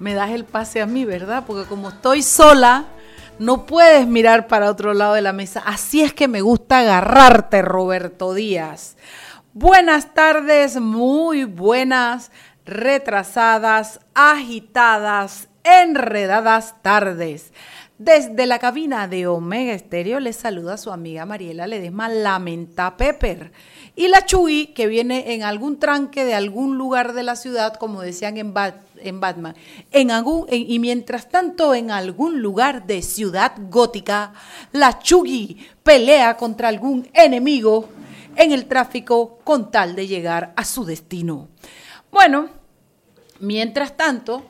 me das el pase a mí, ¿verdad? Porque como estoy sola, no puedes mirar para otro lado de la mesa. Así es que me gusta agarrarte, Roberto Díaz. Buenas tardes, muy buenas, retrasadas, agitadas, enredadas tardes. Desde la cabina de Omega Estéreo les saluda su amiga Mariela Ledesma Lamenta Pepper. Y la Chuy, que viene en algún tranque de algún lugar de la ciudad, como decían en, en Batman, en algún, y mientras tanto en algún lugar de ciudad gótica, la Chuy pelea contra algún enemigo en el tráfico con tal de llegar a su destino. Bueno, mientras tanto,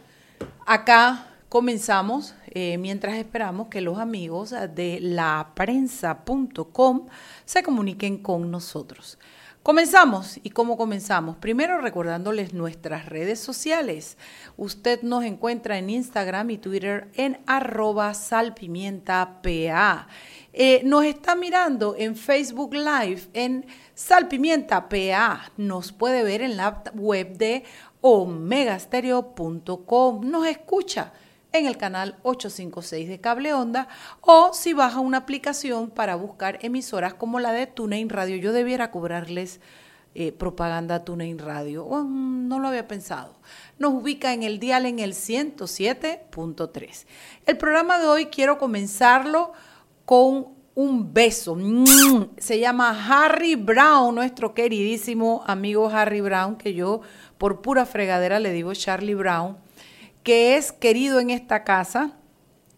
acá comenzamos, eh, mientras esperamos que los amigos de laprensa.com se comuniquen con nosotros. Comenzamos. ¿Y cómo comenzamos? Primero recordándoles nuestras redes sociales. Usted nos encuentra en Instagram y Twitter en salpimientapa. Eh, nos está mirando en Facebook Live en salpimientapa. Nos puede ver en la web de omegastereo.com. Nos escucha en el canal 856 de Cable Onda o si baja una aplicación para buscar emisoras como la de TuneIn Radio. Yo debiera cobrarles eh, propaganda TuneIn Radio. no lo había pensado. Nos ubica en el dial en el 107.3. El programa de hoy quiero comenzarlo con un beso. Se llama Harry Brown, nuestro queridísimo amigo Harry Brown, que yo por pura fregadera le digo Charlie Brown que es querido en esta casa,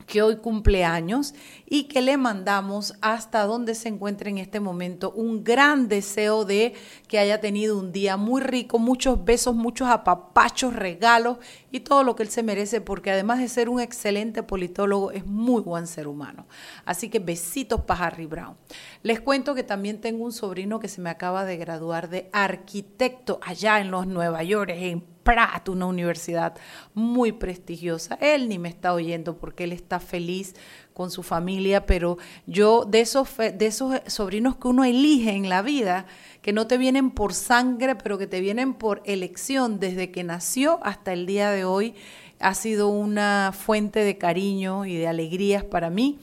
que hoy cumple años y que le mandamos hasta donde se encuentre en este momento un gran deseo de que haya tenido un día muy rico, muchos besos, muchos apapachos, regalos y todo lo que él se merece, porque además de ser un excelente politólogo, es muy buen ser humano. Así que besitos para Harry Brown. Les cuento que también tengo un sobrino que se me acaba de graduar de arquitecto allá en los Nueva York, en Pratt, una universidad muy prestigiosa. Él ni me está oyendo porque él está feliz con su familia, pero yo de esos, de esos sobrinos que uno elige en la vida, que no te vienen por sangre, pero que te vienen por elección desde que nació hasta el día de hoy, ha sido una fuente de cariño y de alegrías para mí.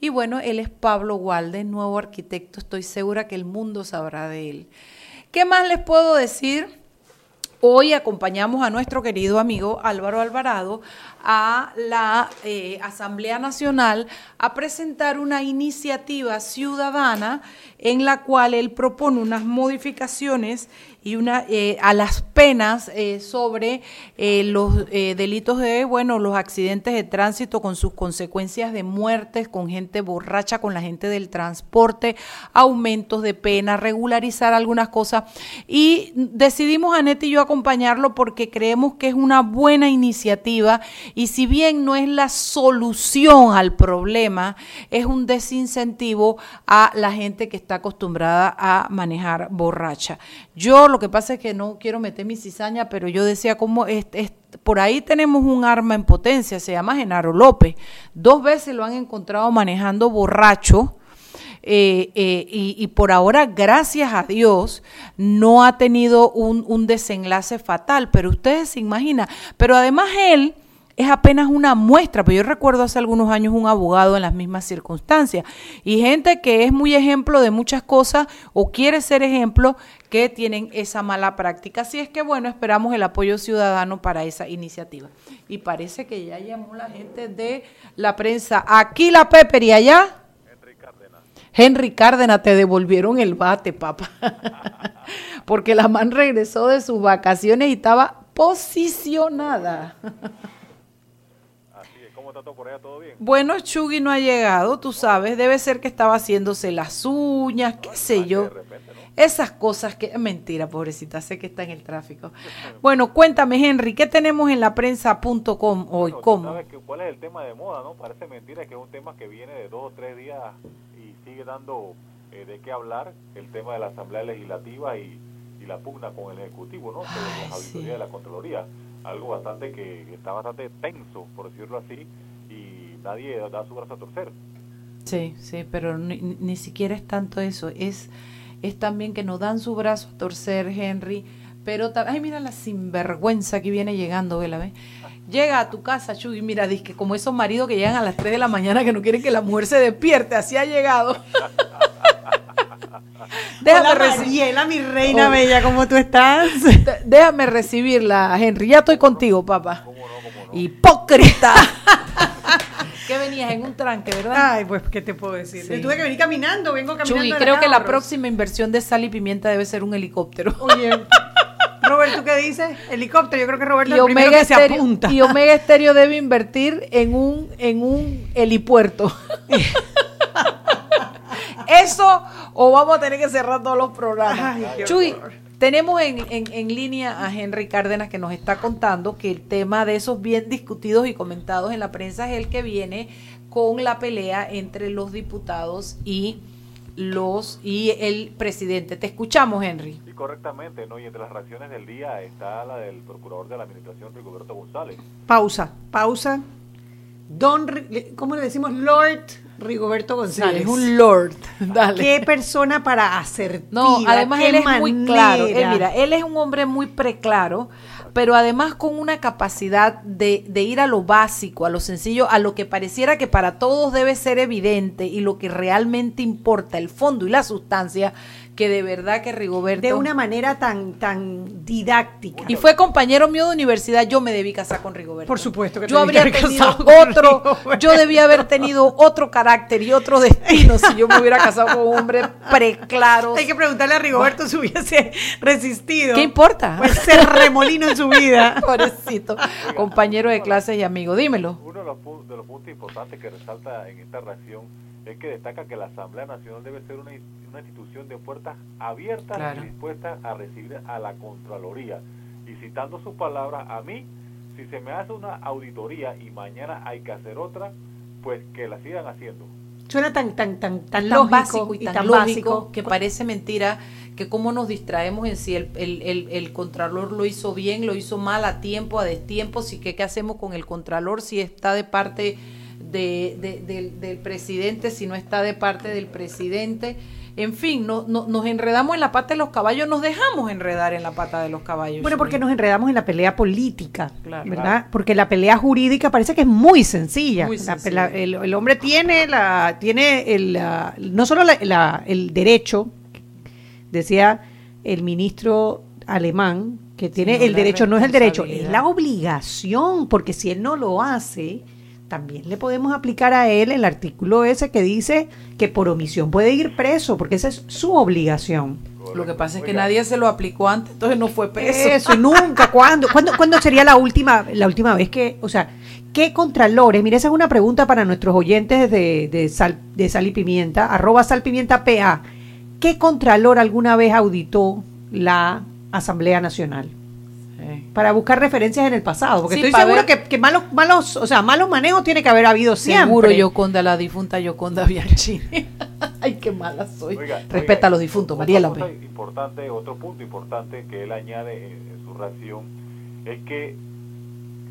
Y bueno, él es Pablo Walde, nuevo arquitecto, estoy segura que el mundo sabrá de él. ¿Qué más les puedo decir? Hoy acompañamos a nuestro querido amigo Álvaro Alvarado a la eh, Asamblea Nacional a presentar una iniciativa ciudadana en la cual él propone unas modificaciones y una eh, a las penas eh, sobre los delitos de bueno los accidentes de tránsito con sus consecuencias de muertes con gente borracha con la gente del transporte aumentos de pena regularizar algunas cosas. Y decidimos Anette y yo acompañarlo porque creemos que es una buena iniciativa y si bien no es la solución al problema es un desincentivo a la gente que está acostumbrada a manejar borracha yo lo que pasa es que no quiero meter mi cizaña, pero yo decía como por ahí tenemos un arma en potencia, se llama Genaro López. Dos veces lo han encontrado manejando borracho. Eh, eh, y, por ahora, gracias a Dios, no ha tenido un desenlace fatal, pero ustedes se imaginan, pero además él, es apenas una muestra, pero yo recuerdo hace algunos años un abogado en las mismas circunstancias y gente que es muy ejemplo de muchas cosas o quiere ser ejemplo que tienen esa mala práctica. Así es que bueno, esperamos el apoyo ciudadano para esa iniciativa. Y parece que ya llamó la gente de la prensa. Aquí la Pepper y allá. Henry Cárdenas. Henry Cárdenas, te devolvieron el bate, papá. Porque la man regresó de sus vacaciones y estaba posicionada. ¿Cómo está todo por allá? ¿Todo bien? Bueno, Chugui no ha llegado, tú sabes, debe ser que estaba haciéndose las uñas, qué sé yo. Esas cosas que... Mentira, pobrecita, sé que está en el tráfico. Bueno, cuéntame, Henry, ¿qué tenemos en la prensa.com hoy? ¿Cómo? ¿Sabes cuál es el tema de moda, no? Parece mentira que es un tema que viene de dos o tres días y sigue dando eh, de qué hablar, el tema de la Asamblea Legislativa y, la pugna con el Ejecutivo, ¿no? Sobre la auditoría de la Contraloría. Algo bastante que está bastante tenso, por decirlo así, y nadie da su brazo a torcer. Sí, sí, pero ni, ni siquiera es tanto eso, es es también que nos dan su brazo a torcer, Henry, pero ay, mira la sinvergüenza que viene llegando, vela, ¿ves? Llega a tu casa, Chuy, mira, dice que como esos maridos que llegan a las 3 de la mañana que no quieren que la mujer se despierte, así ha llegado. Déjame recibirla, mi reina oh. bella, ¿cómo tú estás? Déjame recibirla, Henry. Ya estoy contigo, papá. Hipócrita. ¿Qué venías en un tranque, verdad? Ay, pues, ¿qué te puedo decir? tuve que venir caminando, vengo caminando. Chuy, creo que la próxima inversión de sal y pimienta debe ser un helicóptero. Oye, Robert, ¿tú qué dices? Helicóptero, yo creo que Roberto es el primero que se apunta. Y Omega Estéreo debe invertir en un, en un helipuerto. Eso, o vamos a tener que cerrar todos los programas. Chuy, tenemos en, en, línea a Henry Cárdenas que nos está contando que el tema de esos bien discutidos y comentados en la prensa es el que viene con la pelea entre los diputados y los y el presidente. Te escuchamos, Henry. Sí, correctamente, ¿no? Y entre las reacciones del día está la del procurador de la administración, Rigoberto González. Pausa, pausa. Don, ¿cómo le decimos? Lord Rigoberto González. es un lord. Dale. Qué persona para hacer No, además él es muy claro. mira, él es un hombre muy preclaro, pero además con una capacidad de, de ir a lo básico, a lo sencillo, a lo que pareciera que para todos debe ser evidente y lo que realmente importa, el fondo y la sustancia, que de verdad que Rigoberto... De una manera tan, tan didáctica. Y fue compañero mío de universidad, yo me debí casar con Rigoberto. Por supuesto que Yo habría tenido otro, yo debía haber tenido otro carácter y otro destino si yo me hubiera casado con un hombre preclaro. Hay que preguntarle a Rigoberto si hubiese resistido. ¿Qué importa? Pues ser remolino en su vida. Pobrecito, compañero de clases y amigo, dímelo. Uno de los, de los puntos importantes que resalta en esta reacción es que destaca que la Asamblea Nacional debe ser una, institución de puertas abiertas y dispuesta a recibir a la Contraloría. Y citando sus palabras, a mí, si se me hace una auditoría y mañana hay que hacer otra, pues que la sigan haciendo. Suena tan tan tan tan, básico y, tan, lógico que parece mentira que cómo nos distraemos en si el, el, el, contralor lo hizo bien, lo hizo mal a tiempo, a destiempo, si qué, qué hacemos con el contralor, si está de parte de, del presidente, si no está de parte del presidente. En fin, no, nos enredamos en la pata de los caballos, nos dejamos enredar en la pata de los caballos. Bueno, porque nos enredamos en la pelea política, ¿verdad? Porque la pelea jurídica parece que es muy sencilla. el, hombre tiene la tiene el, no solo el derecho, decía el ministro alemán, que tiene el derecho, no es el derecho, es la obligación, porque si él no lo hace, también le podemos aplicar a él el artículo ese que dice que por omisión puede ir preso, porque esa es su obligación. Lo que pasa es que nadie se lo aplicó antes, entonces no fue preso. Eso, nunca. ¿Cuándo, ¿cuándo, ¿Cuándo sería la última, la última vez que, o sea, qué contralores? Mire, esa es una pregunta para nuestros oyentes de, de, sal, de Sal y Pimienta, arroba Sal Pimienta PA. ¿Qué contralor alguna vez auditó la Asamblea Nacional? Para buscar referencias en el pasado, porque estoy seguro que, malos, malos, o sea, malos manejos tiene que haber habido siempre. Seguro Yoconda, la difunta Yoconda Bianchini. Ay, qué mala soy. Respeta a los difuntos, Mariela. Importante, otro punto importante que él añade en, su ración es que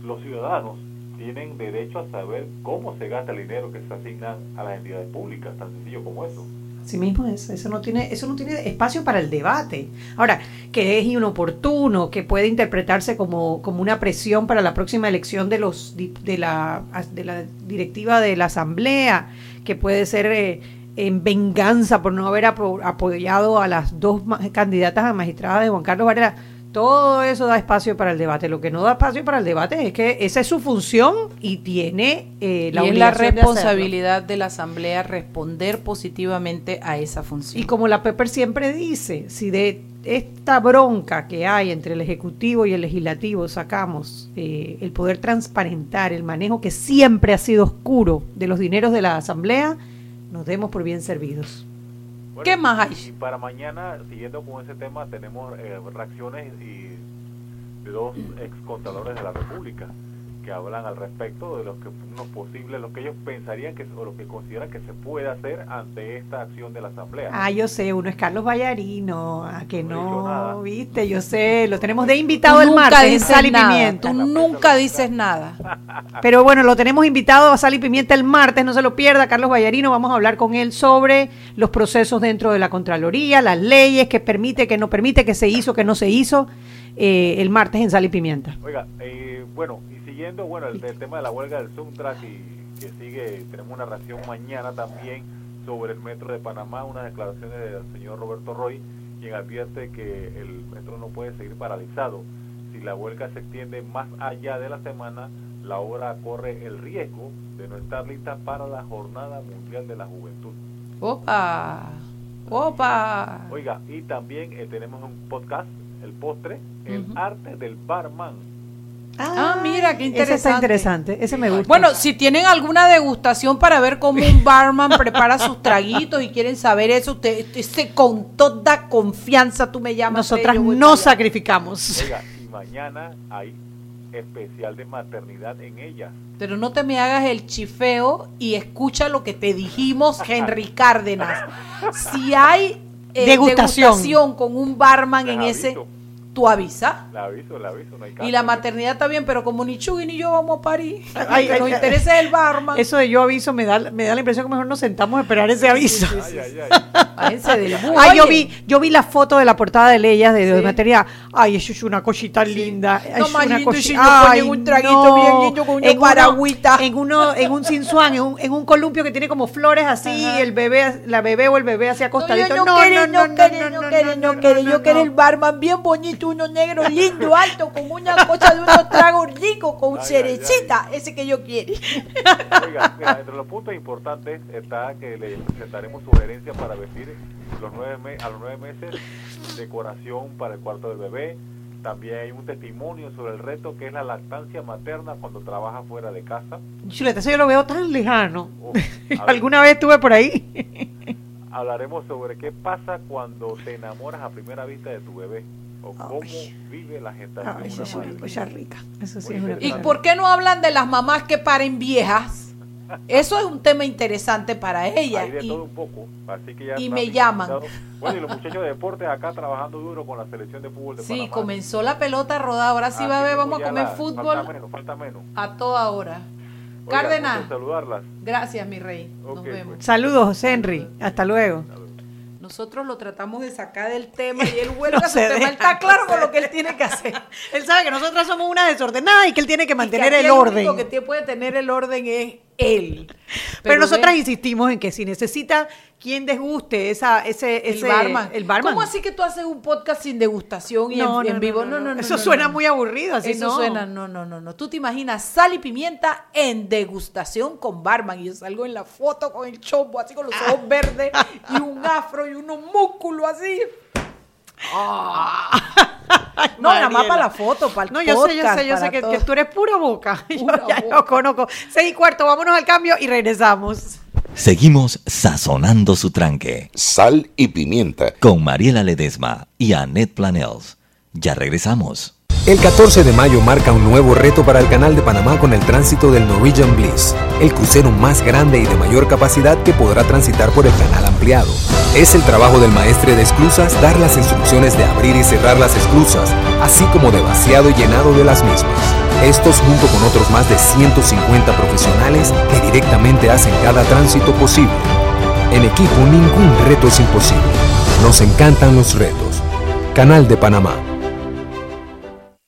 los ciudadanos tienen derecho a saber cómo se gasta el dinero que se asigna a las entidades públicas, tan sencillo como eso. Sí mismo es, eso no tiene, eso no tiene espacio para el debate. Ahora, que es inoportuno, que puede interpretarse como, como una presión para la próxima elección de los de la, de la directiva de la asamblea, que puede ser eh, en venganza por no haber apoyado a las dos candidatas a magistradas de Juan Carlos Varela todo eso da espacio para el debate. Lo que no da espacio para el debate es que esa es su función y tiene eh, la, y la responsabilidad de, la Asamblea responder positivamente a esa función. Y como la Pepper siempre dice, si de esta bronca que hay entre el Ejecutivo y el Legislativo sacamos eh, el poder transparentar el manejo que siempre ha sido oscuro de los dineros de la Asamblea, nos demos por bien servidos. ¿Qué más hay? Y para mañana, siguiendo con ese tema, tenemos eh, reacciones y de dos excontadores de la República que hablan al respecto de lo que no posible, lo que ellos pensarían que o lo que consideran que se puede hacer ante esta acción de la Asamblea. Ah, yo sé, uno es Carlos Vallarino, a que no, viste, yo sé, lo tenemos de invitado el martes en Sal y Pimienta. Tú nunca dices nada. Pero bueno, lo tenemos invitado a Sal y Pimienta el martes, no se lo pierda, Carlos Vallarino, vamos a hablar con él sobre los procesos dentro de la Contraloría, las leyes, que permite, que no permite, que se hizo, que no se hizo, eh, el martes en Sal y Pimienta. Oiga, eh, bueno, bueno, el, tema de la huelga del Suntrack y que sigue, tenemos una reacción mañana también sobre el metro de Panamá, unas declaraciones del señor Roberto Roy, quien advierte que el metro no puede seguir paralizado. Si la huelga se extiende más allá de la semana, la obra corre el riesgo de no estar lista para la Jornada Mundial de la Juventud. ¡Opa! ¡Opa! Oiga, y también eh, tenemos un podcast, el postre, el arte del barman Ah, ah, mira, qué interesante. Ese está interesante, ese me gusta. Bueno, si tienen alguna degustación para ver cómo un barman prepara sus traguitos y quieren saber eso, usted, con toda confianza tú me llamas. Nosotras no sacrificamos. Oiga, y mañana hay especial de maternidad en ella. Pero no te me hagas el chifeo y escucha lo que te dijimos, Henry Cárdenas. Si hay eh, degustación. con un barman en ese tú avisas. La aviso, la aviso, no hay Y la maternidad está bien, pero como ni Chuy ni yo vamos a parir, ay, que nos interesa el barman. Eso de yo aviso me da, me da la impresión que mejor nos sentamos a esperar ese aviso. ay, ay, ay. ay, yo vi, yo vi la foto de la portada de Leyes de, de maternidad. Ay, eso es una cosita linda. No, es más una lindo si ay, un traguito bien lindo con una paragüita. En uno, en un cinzuán, en un, en un columpio que tiene como flores así, el bebé, la bebé o el bebé así acostadito. No, no, no, no, no, no, no, no, no, yo quiero el barman bien bonito uno negro, lindo, alto, con una cosa de unos tragos ricos, con cerecita, ese que yo quiero. Oiga, mira, entre los puntos importantes está que le presentaremos sugerencias para vestir los nueve a los nueve meses, decoración para el cuarto del bebé. También hay un testimonio sobre el reto que es la lactancia materna cuando trabaja fuera de casa. Chuleta, eso yo lo veo tan lejano. ¿Alguna vez estuve por ahí? hablaremos sobre qué pasa cuando te enamoras a primera vista de tu bebé o cómo vive la gente Ay, eso es una rica. Eso sí ¿Y por qué no hablan de las mamás que paren viejas? Eso es un tema interesante para ella. Hay de y, todo un poco, así que ya y me llaman. Bueno, y los muchachos de deporte acá trabajando duro con la selección de fútbol de Sí, comenzó la pelota rodada. Ahora sí va a ver, vamos a comer fútbol. Falta menos, falta menos. A toda hora. Cárdenas. saludarlas. Gracias, mi rey. Nos pues. vemos. Saludos, Henry. Hasta luego. Nosotros lo tratamos de sacar del tema y él vuelve a su tema. Él está claro con lo que él tiene que hacer. él sabe que nosotras somos una desordenada y que él tiene que mantener el orden. Lo único que puede tener el orden es él. Pero, nosotras insistimos en que si necesita quien desguste esa, ese, ese el barman. el barman. ¿Cómo así que tú haces un podcast sin degustación y en, vivo? No, no, no. Eso suena muy aburrido, así Eso suena, no, no, no, no. Tú te imaginas sal y pimienta en degustación con barman y yo salgo en la foto con el chombo así con los ojos verdes y un afro y unos músculos así. Ah. no, nada más para la foto, para el No, yo sé, yo sé, yo sé que, tú eres pura boca. yo ya lo conozco. Seis y cuarto, vámonos al cambio y regresamos. Seguimos sazonando su tranque. Sal y pimienta. Con Mariela Ledesma y Annette Planels. Ya regresamos. El 14 de mayo marca un nuevo reto para el Canal de Panamá con el tránsito del Norwegian Bliss, el crucero más grande y de mayor capacidad que podrá transitar por el canal ampliado. Es el trabajo del maestre de esclusas dar las instrucciones de abrir y cerrar las esclusas, así como de vaciado y llenado de las mismas. Estos junto con otros más de 150 profesionales que directamente hacen cada tránsito posible. En equipo ningún reto es imposible. Nos encantan los retos. Canal de Panamá.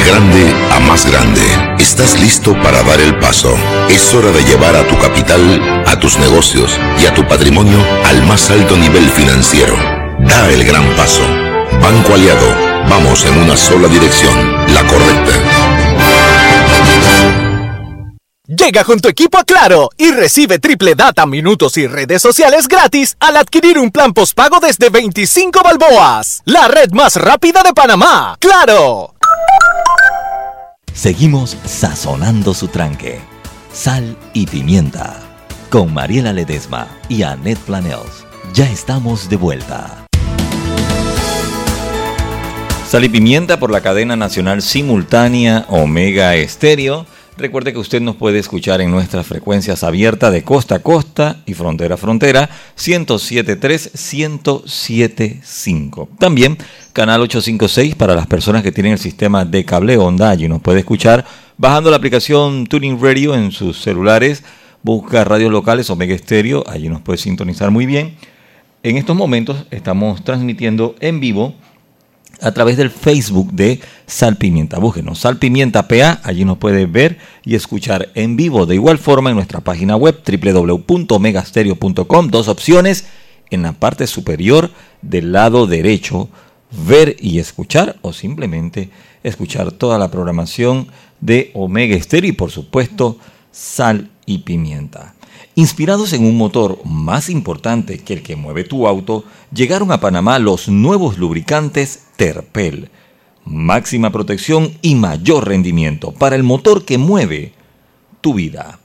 grande a más grande. Estás listo para dar el paso. Es hora de llevar a tu capital, a tus negocios y a tu patrimonio al más alto nivel financiero. Da el gran paso. Banco Aliado. Vamos en una sola dirección, la correcta. Llega con tu equipo a Claro y recibe triple data, minutos y redes sociales gratis al adquirir un plan postpago desde 25 balboas. La red más rápida de Panamá. ¡Claro! Seguimos sazonando su tranque. Sal y pimienta. Con Mariela Ledesma y Annette Planels. Ya estamos de vuelta. Sal y pimienta por la cadena nacional simultánea Omega Estéreo Recuerde que usted nos puede escuchar en nuestras frecuencias abiertas de costa a costa y frontera a frontera 1073 1075. También canal 856 para las personas que tienen el sistema de cable onda. Allí nos puede escuchar bajando la aplicación Tuning Radio en sus celulares. Busca radios locales Omega Estéreo. Allí nos puede sintonizar muy bien. En estos momentos estamos transmitiendo en vivo a través del Facebook de Salpimienta. Búsquenos Salpimienta PA, allí nos puede ver y escuchar en vivo. De igual forma en nuestra página web www.megastereo.com, dos opciones en la parte superior del lado derecho, ver y escuchar o simplemente escuchar toda la programación de Omega Stereo y por supuesto Sal y Pimienta. Inspirados en un motor más importante que el que mueve tu auto, llegaron a Panamá los nuevos lubricantes Terpel. Máxima protección y mayor rendimiento para el motor que mueve tu vida.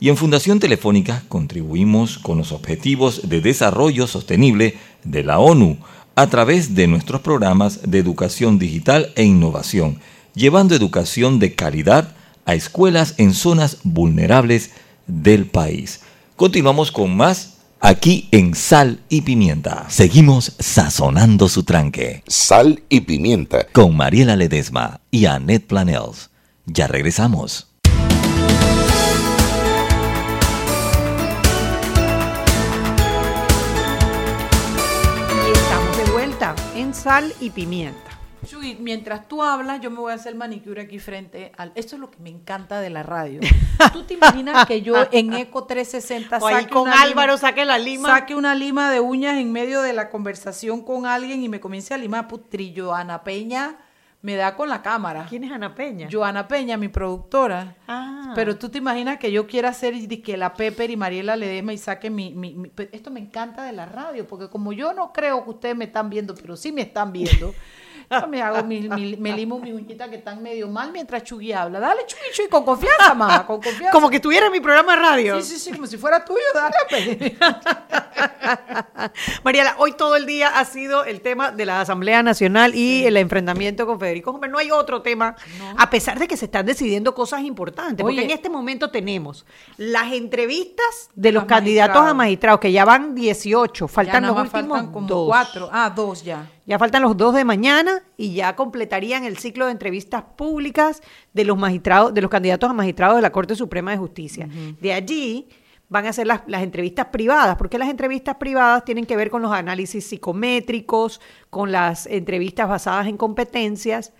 Y en Fundación Telefónica contribuimos con los objetivos de desarrollo sostenible de la ONU a través de nuestros programas de educación digital e innovación, llevando educación de calidad a escuelas en zonas vulnerables del país. Continuamos con más aquí en Sal y Pimienta. Seguimos sazonando su tranque. Sal y Pimienta. Con Mariela Ledesma y Annette Planels. Ya regresamos. Y estamos de vuelta en Sal y Pimienta mientras tú hablas, yo me voy a hacer manicure aquí frente al... Esto es lo que me encanta de la radio. ¿Tú te imaginas que yo en Eco 360 saque con Álvaro saque la lima? Saque una lima de uñas en medio de la conversación con alguien y me comience a limar putrillo, Ana Peña me da con la cámara. ¿Quién es Ana Peña? Joana Peña, mi productora. Ah. Pero tú te imaginas que yo quiera hacer que la Pepper y Mariela Ledema y saque mi, mi, Esto me encanta de la radio, porque como yo no creo que ustedes me están viendo, pero sí me están viendo. me hago mi, me limo mi uñita que están medio mal mientras Chugui habla. Dale, Chugui, Chugui, con confianza, mamá, con confianza. Como que tuviera mi programa de radio. Sí, sí, sí, como si fuera tuyo, dale. Mariela, hoy todo el día ha sido el tema de la Asamblea Nacional y el enfrentamiento con Federico Hombre. No hay otro tema, a pesar de que se están decidiendo cosas importantes. porque en este momento tenemos las entrevistas de los, candidatos a magistrados, que ya van 18, faltan los últimos faltan como dos. cuatro. Ah, dos ya. Ya faltan los dos de mañana y ya completarían el ciclo de entrevistas públicas de los magistrados, de los candidatos a magistrados de la Corte Suprema de Justicia. De allí van a ser las, entrevistas privadas, porque las entrevistas privadas tienen que ver con los análisis psicométricos, con las entrevistas basadas en competencias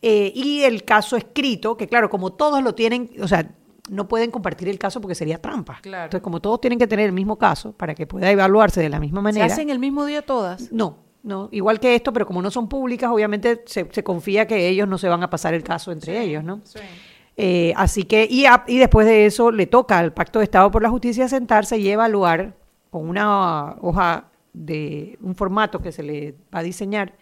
eh, y el caso escrito, que claro, como todos lo tienen, o sea, no pueden compartir el caso porque sería trampa. Entonces, como todos tienen que tener el mismo caso para que pueda evaluarse de la misma manera. ¿Se hacen el mismo día todas? No, no, igual que esto, pero como no son públicas, obviamente se, confía que ellos no se van a pasar el caso entre ellos, ¿no? Sí. Eh, así que, y, y después de eso le toca al Pacto de Estado por la Justicia sentarse y evaluar con una hoja de un formato que se le va a diseñar,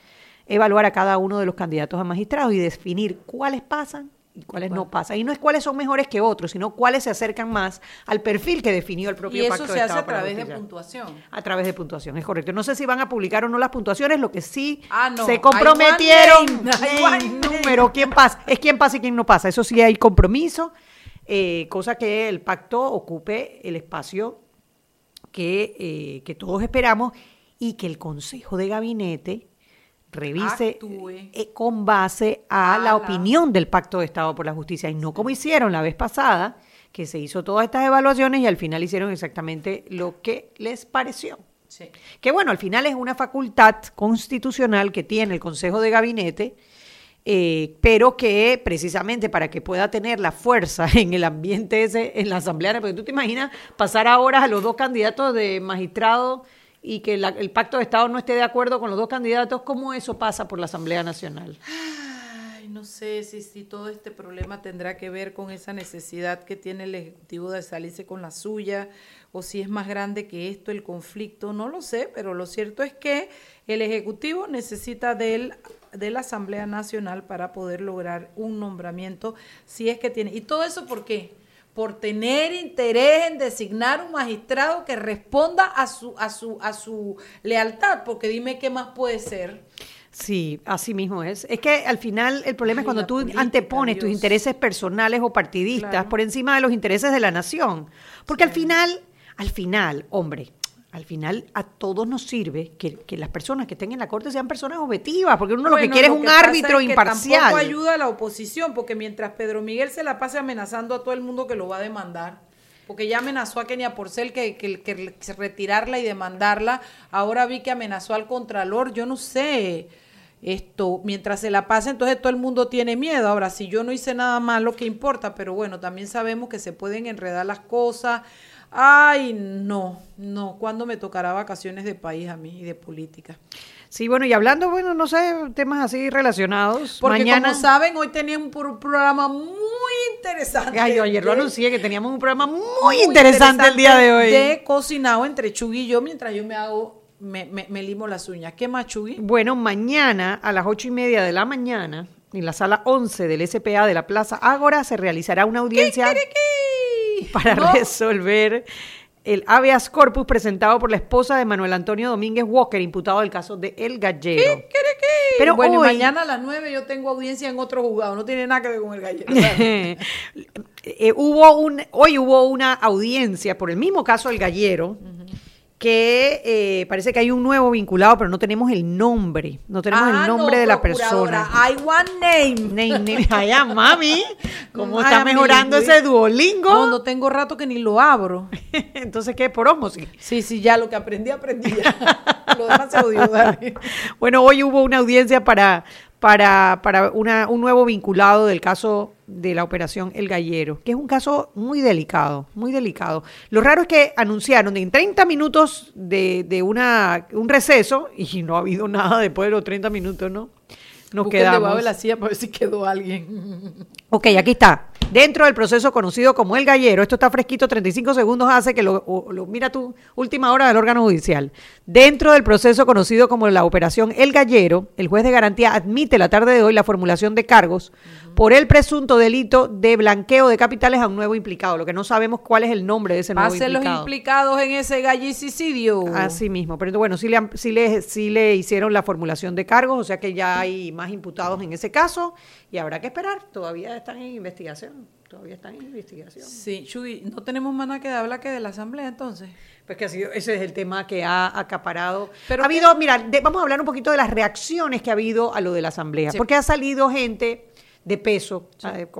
evaluar a cada uno de los candidatos a magistrados y definir cuáles pasan y cuáles no pasan. Y no es cuáles son mejores que otros, sino cuáles se acercan más al perfil que definió el propio y eso se hace a través de puntuación. A través de puntuación, es correcto. No sé si van a publicar o no las puntuaciones, lo que sí ah, se comprometieron. número, quién pasa, es quién pasa y quién no pasa. Eso sí hay compromiso, eh, cosa que el pacto ocupe el espacio que, eh, que todos esperamos y que el Consejo de Gabinete revise eh, con base a, la, opinión del Pacto de Estado por la Justicia. Y no como hicieron la vez pasada, que se hizo todas estas evaluaciones y al final hicieron exactamente lo que les pareció. Que bueno, al final es una facultad constitucional que tiene el Consejo de Gabinete eh, pero que precisamente para que pueda tener la fuerza en el ambiente ese, en la Asamblea, porque tú te imaginas pasar ahora a los dos candidatos de magistrado y que el pacto de Estado no esté de acuerdo con los dos candidatos, ¿cómo eso pasa por la Asamblea Nacional? Ay, no sé si, si todo este problema tendrá que ver con esa necesidad que tiene el Ejecutivo de salirse con la suya, o si es más grande que esto el conflicto, no lo sé, pero lo cierto es que el Ejecutivo necesita del de la Asamblea Nacional para poder lograr un nombramiento, si es que tiene. ¿Y todo eso por qué? Por tener interés en designar un magistrado que responda a su, a su, a su lealtad, porque dime qué más puede ser. Sí, así mismo es. Es que al final el problema es cuando tú antepones tus intereses personales o partidistas por encima de los intereses de la nación. Porque al final, al final, hombre, al final a todos nos sirve que, las personas que estén en la corte sean personas objetivas, porque uno lo que quiere es un árbitro imparcial. Tampoco ayuda a la oposición, porque mientras Pedro Miguel se la pase amenazando a todo el mundo que lo va a demandar, porque ya amenazó a Kenia Porcel que, que, que retirarla y demandarla, ahora vi que amenazó al Contralor, yo no sé esto, mientras se la pase, entonces todo el mundo tiene miedo. Ahora, si yo no hice nada malo, ¿qué importa? Pero bueno, también sabemos que se pueden enredar las cosas. Ay, no, no. ¿Cuándo me tocará vacaciones de país a mí y de política? Sí, bueno, y hablando, bueno, no sé, temas así relacionados. Porque como saben, hoy teníamos un programa muy interesante. Ay, ayer lo anuncié que teníamos un programa muy, interesante, el día de hoy. De cocinado entre Chugui y yo mientras yo me hago, me, me, limo las uñas. ¿Qué más, Chugui? Bueno, mañana a las ocho y media de la mañana, en la sala 11 del SPA de la Plaza Ágora, se realizará una audiencia para resolver el habeas corpus presentado por la esposa de Manuel Antonio Domínguez Walker, imputado del caso de El Gallero. ¿Qué, qué, qué? Pero bueno, mañana a las 9 yo tengo audiencia en otro juzgado, no tiene nada que ver con El Gallero. Eh, hubo un, hoy hubo una audiencia por el mismo caso del Gallero que eh, parece que hay un nuevo vinculado, pero no tenemos el nombre. No tenemos el ah, nombre de la persona. I want name. Name, name. Ay, mami, ¿cómo está mejorando ese Duolingo? No, no tengo rato que ni lo abro. Entonces, ¿qué? ¿Por osmosis? Sí, sí, ya lo que aprendí, aprendí lo demás se odió. Bueno, hoy hubo una audiencia para para, para una, un nuevo vinculado del caso de la operación El Gallero, que es un caso muy delicado, muy delicado. Lo raro es que anunciaron en 30 minutos de, de una, un receso y no ha habido nada después de los 30 minutos, ¿no? Nos quedamos. de la silla para ver si quedó alguien. Ok, aquí está. Dentro del proceso conocido como el gallero, esto está fresquito, 35 segundos hace que lo, mira tu última hora del órgano judicial. Dentro del proceso conocido como la operación El Gallero, el juez de garantía admite la tarde de hoy la formulación de cargos por el presunto delito de blanqueo de capitales a un nuevo implicado. Lo que no sabemos cuál es el nombre de ese nuevo implicado. los implicados en ese gallicidio. Así mismo. Pero bueno, sí le, sí, le, sí le hicieron la formulación de cargos, o sea que ya hay más imputados en ese caso y habrá que esperar. Todavía están en investigación. Todavía están en investigación. Sí, Chuy, no tenemos más nada que hablar que de la asamblea entonces. Pues que ha sido, ese es el tema que ha acaparado. Pero ha habido, mira, vamos a hablar un poquito de las reacciones que ha habido a lo de la asamblea, porque ha salido gente de peso,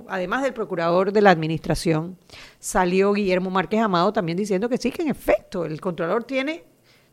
además del procurador de la administración, salió Guillermo Márquez Amado también diciendo que sí, que en efecto, el controlador tiene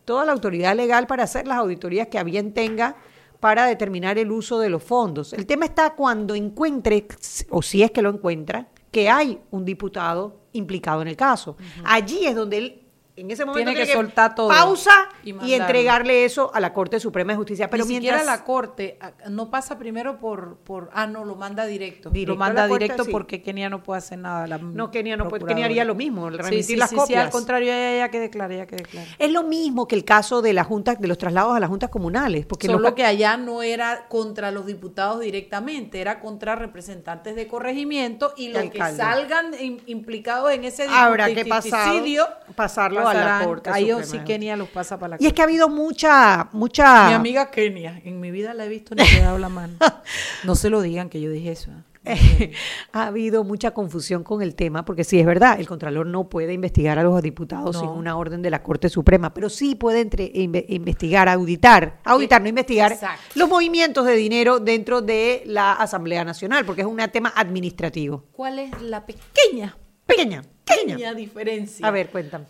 toda la autoridad legal para hacer las auditorías que a bien tenga para determinar el uso de los fondos. El tema está cuando encuentre, o si es que lo encuentra, que hay un diputado implicado en el caso. Allí es donde él en ese momento tiene, que, soltar todo pausa y, entregarle eso a la Corte Suprema de Justicia. Pero Ni mientras siquiera la Corte ah, no pasa primero por por ah no lo manda directo, lo manda directo porque Kenia no puede hacer nada. no Kenia no puede, Kenia haría lo mismo, remitir las copias. Sí, al contrario ella, que declare, ella que declare. Es lo mismo que el caso de la junta de los traslados a las juntas comunales, porque solo que allá no era contra los diputados directamente, era contra representantes de corregimiento y los que salgan implicados en ese habrá que pasarlo a la Corte Ahí sí Kenia los pasa para la Y es que ha habido mucha, mucha... Mi amiga Kenia, en mi vida la he visto ni le he dado la mano. No se lo digan que yo dije eso. ¿eh? ha habido mucha confusión con el tema, porque sí es verdad, el Contralor no puede investigar a los diputados sin una orden de la Corte Suprema, pero sí puede entre, investigar, auditar, auditar, no investigar los movimientos de dinero dentro de la Asamblea Nacional, porque es un tema administrativo. ¿Cuál es la pequeña, pequeña, pequeña diferencia? A ver, cuéntame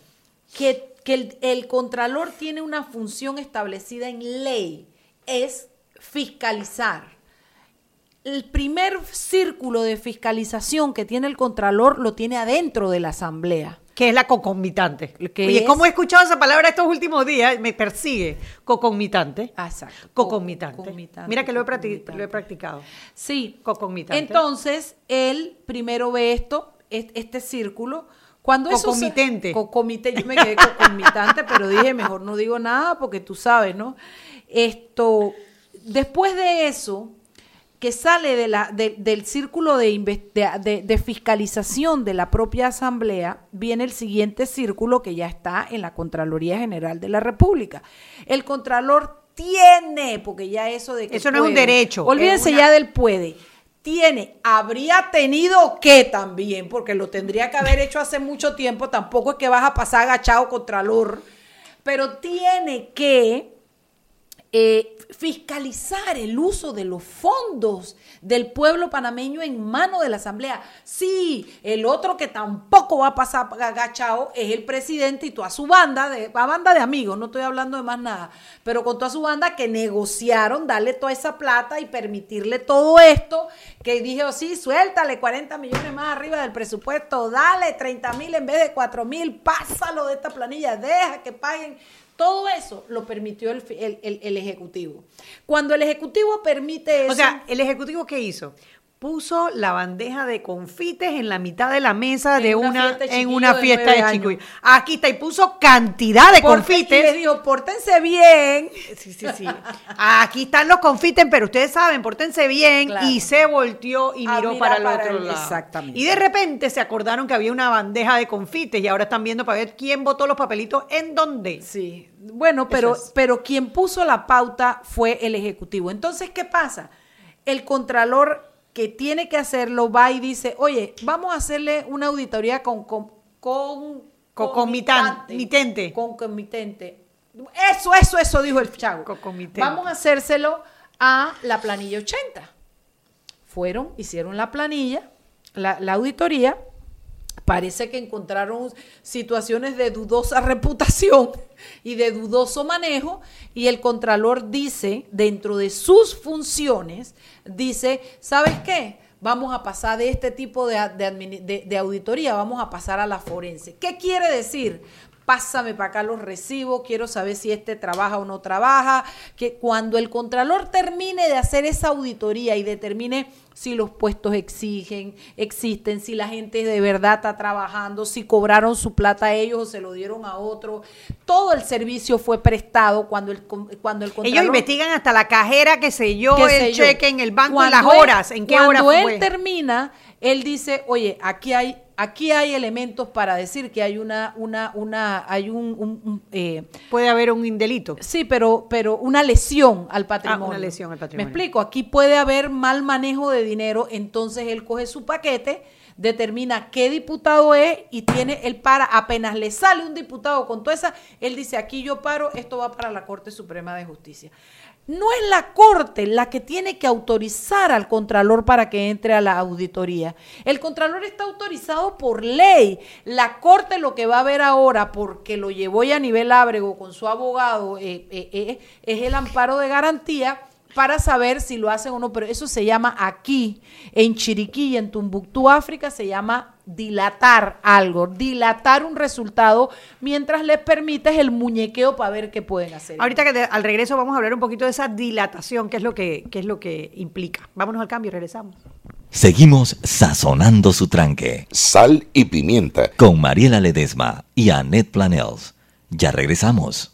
que, el, Contralor tiene una función establecida en ley, es fiscalizar el primer círculo de fiscalización que tiene el Contralor lo tiene adentro de la Asamblea. Que es la cocomitante. Oye, ¿cómo he escuchado esa palabra estos últimos días? Me persigue. Cocomitante. Ah, exacto. Cocomitante. Mira que lo he, lo he practicado. Sí. Cocomitante. Entonces, él primero ve esto, este círculo. Cuando. Eso cocomite, yo me quedé cocomitante, pero dije, mejor no digo nada porque tú sabes, ¿no? Esto, después de eso, que sale de la, del círculo de, de, fiscalización de la propia Asamblea, viene el siguiente círculo que ya está en la Contraloría General de la República. El Contralor tiene, porque ya eso de que... Eso no es un derecho. Olvídense ya del puede. Tiene, habría tenido que también, porque lo tendría que haber hecho hace mucho tiempo, tampoco es que vas a pasar agachado Contralor, pero tiene que eh, fiscalizar el uso de los fondos del pueblo panameño en mano de la Asamblea. Sí, el otro que tampoco va a pasar agachado es el presidente y toda su banda, de, a banda de amigos, no estoy hablando de más nada, pero con toda su banda que negociaron darle toda esa plata y permitirle todo esto, que dijo, sí, suéltale 40 millones más arriba del presupuesto, dale 30 mil en vez de 4 mil, pásalo de esta planilla, deja que paguen todo eso lo permitió el, el, Ejecutivo. Cuando el Ejecutivo permite eso... O sea, ¿el Ejecutivo qué hizo? Puso la bandeja de confites en la mitad de la mesa de una, en una fiesta de, chico. Aquí está, y puso cantidad de confites. Y les dijo, pórtense bien. Sí, sí, sí. Aquí están los confites, pero ustedes saben, pórtense bien. Y se volteó y miró para el otro lado. Exactamente. Y de repente se acordaron que había una bandeja de confites y ahora están viendo para ver quién votó los papelitos en dónde. Sí. Bueno, pero, pero quien puso la pauta fue el Ejecutivo. Entonces, ¿qué pasa? El Contralor que tiene que hacerlo va y dice, oye, vamos a hacerle una auditoría con... con, con concomitante. Concomitante. Eso, eso, eso dijo el chavo. Vamos a hacérselo a la planilla 80. Fueron, hicieron la planilla, la, la auditoría, parece que encontraron situaciones de dudosa reputación y de dudoso manejo y el contralor dice, dentro de sus funciones, dice, ¿sabes qué? Vamos a pasar de este tipo de, auditoría, vamos a pasar a la forense. ¿Qué quiere decir? pásame para acá los recibos, quiero saber si este trabaja o no trabaja, que cuando el contralor termine de hacer esa auditoría y determine si los puestos exigen, existen, si la gente de verdad está trabajando, si cobraron su plata a ellos o se lo dieron a otro. Todo el servicio fue prestado cuando el, cuando el. Ellos investigan hasta la cajera, que sé yo, el cheque en el banco, en las horas, en qué hora fue. Cuando él termina, él dice, oye, aquí hay aquí hay elementos para decir que hay una, una, una, hay un, eh, puede haber un delito. Sí, pero, pero una lesión al patrimonio. Ah, una lesión al patrimonio. Me explico, aquí puede haber mal manejo de dinero, entonces él coge su paquete, determina qué diputado es y tiene, él para, apenas le sale un diputado con toda esa, él dice, aquí yo paro, esto va para la Corte Suprema de Justicia. No es la Corte la que tiene que autorizar al Contralor para que entre a la auditoría. El Contralor está autorizado por ley. La Corte lo que va a ver ahora, porque lo llevó ya a nivel ábrego con su abogado, eh, eh, eh, es el amparo de garantía para saber si lo hacen o no, pero eso se llama aquí, en Chiriquí, en Tumbuctú, África, se llama dilatar algo, dilatar un resultado mientras les permites el muñequeo para ver qué pueden hacer. Ahorita que al regreso vamos a hablar un poquito de esa dilatación, qué es lo que, qué es lo que implica. Vámonos al cambio, regresamos. Seguimos sazonando su tranque. Sal y pimienta. Con Mariela Ledesma y Annette Planels. Ya regresamos.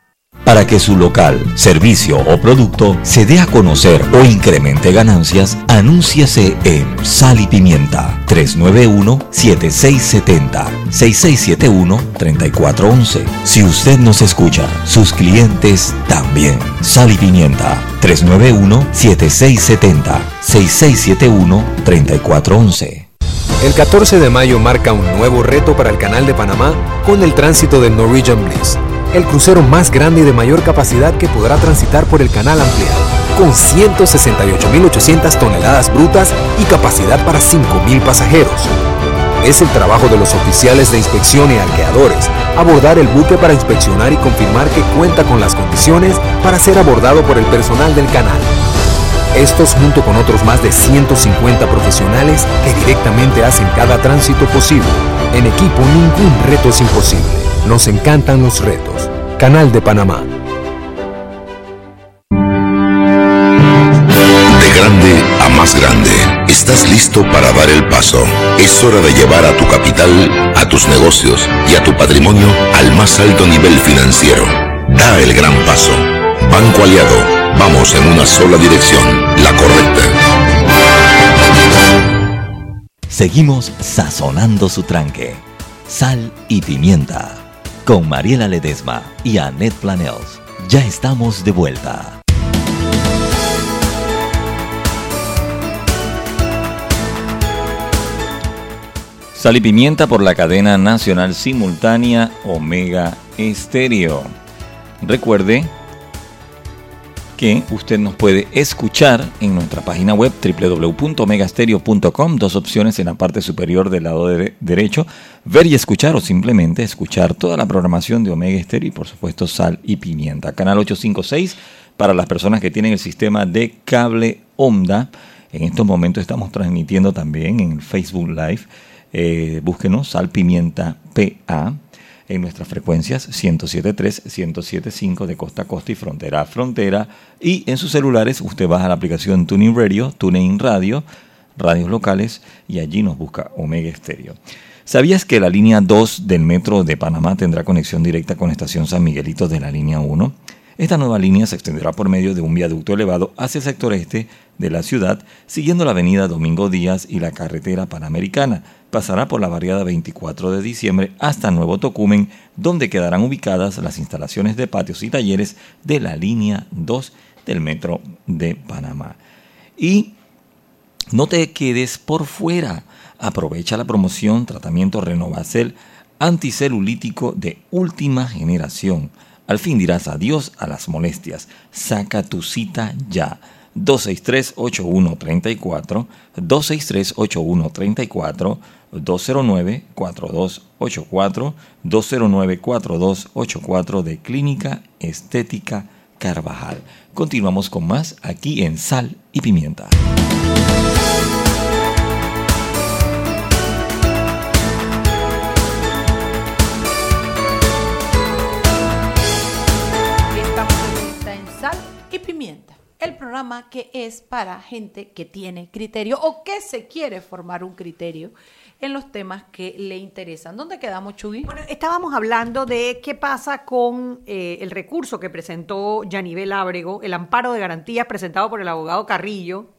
Para que su local, servicio o producto se dé a conocer o incremente ganancias, anúnciase en Sal y Pimienta 391-7670-6671-3411. Si usted nos escucha, sus clientes también. Sal y Pimienta 391-7670-6671-3411. El 14 de mayo marca un nuevo reto para el Canal de Panamá con el tránsito del Norwegian Bliss el crucero más grande y de mayor capacidad que podrá transitar por el canal ampliado, con 168.800 toneladas brutas y capacidad para 5.000 pasajeros. Es el trabajo de los oficiales de inspección y arqueadores abordar el buque para inspeccionar y confirmar que cuenta con las condiciones para ser abordado por el personal del canal. Estos junto con otros más de 150 profesionales que directamente hacen cada tránsito posible. En equipo ningún reto es imposible. Nos encantan los retos. Canal de Panamá. De grande a más grande, estás listo para dar el paso. Es hora de llevar a tu capital, a tus negocios y a tu patrimonio al más alto nivel financiero. Da el gran paso. Banco Aliado, vamos en una sola dirección, la correcta. Seguimos sazonando su tranque. Sal y pimienta con Mariela Ledesma y Annette Planels. Ya estamos de vuelta. Sal y pimienta por la cadena nacional simultánea Omega Estéreo. Recuerde que usted nos puede escuchar en nuestra página web www.megastereo.com. Dos opciones en la parte superior del lado derecho, ver y escuchar o simplemente escuchar toda la programación de Omega Stereo y por supuesto sal y pimienta. Canal 856 para las personas que tienen el sistema de cable Onda. En estos momentos estamos transmitiendo también en Facebook Live. Eh, búsquenos sal pimienta PA en nuestras frecuencias 107.3, 107.5 de costa a costa y frontera a frontera. Y en sus celulares usted baja la aplicación Tuning Radio, Tuning Radio, radios locales y allí nos busca Omega Stereo. ¿Sabías que la línea 2 del metro de Panamá tendrá conexión directa con la estación San Miguelito de la línea 1? Esta nueva línea se extenderá por medio de un viaducto elevado hacia el sector este de la ciudad, siguiendo la avenida Domingo Díaz y la carretera panamericana pasará por la variada 24 de diciembre hasta Nuevo Tocumen, donde quedarán ubicadas las instalaciones de patios y talleres de la línea 2 del Metro de Panamá. Y no te quedes por fuera. Aprovecha la promoción Tratamiento Renovacel anticelulítico de última generación. Al fin dirás adiós a las molestias. Saca tu cita ya. 263-8134, 263-8134, 209-4284, 209-4284 de Clínica Estética Carvajal. Continuamos con más aquí en Sal y Pimienta. El programa que es para gente que tiene criterio o que se quiere formar un criterio en los temas que le interesan. ¿Dónde quedamos, Chugui? Bueno, estábamos hablando de qué pasa con eh, el recurso que presentó Yanivel Ábrego, el amparo de garantías presentado por el abogado Carrillo,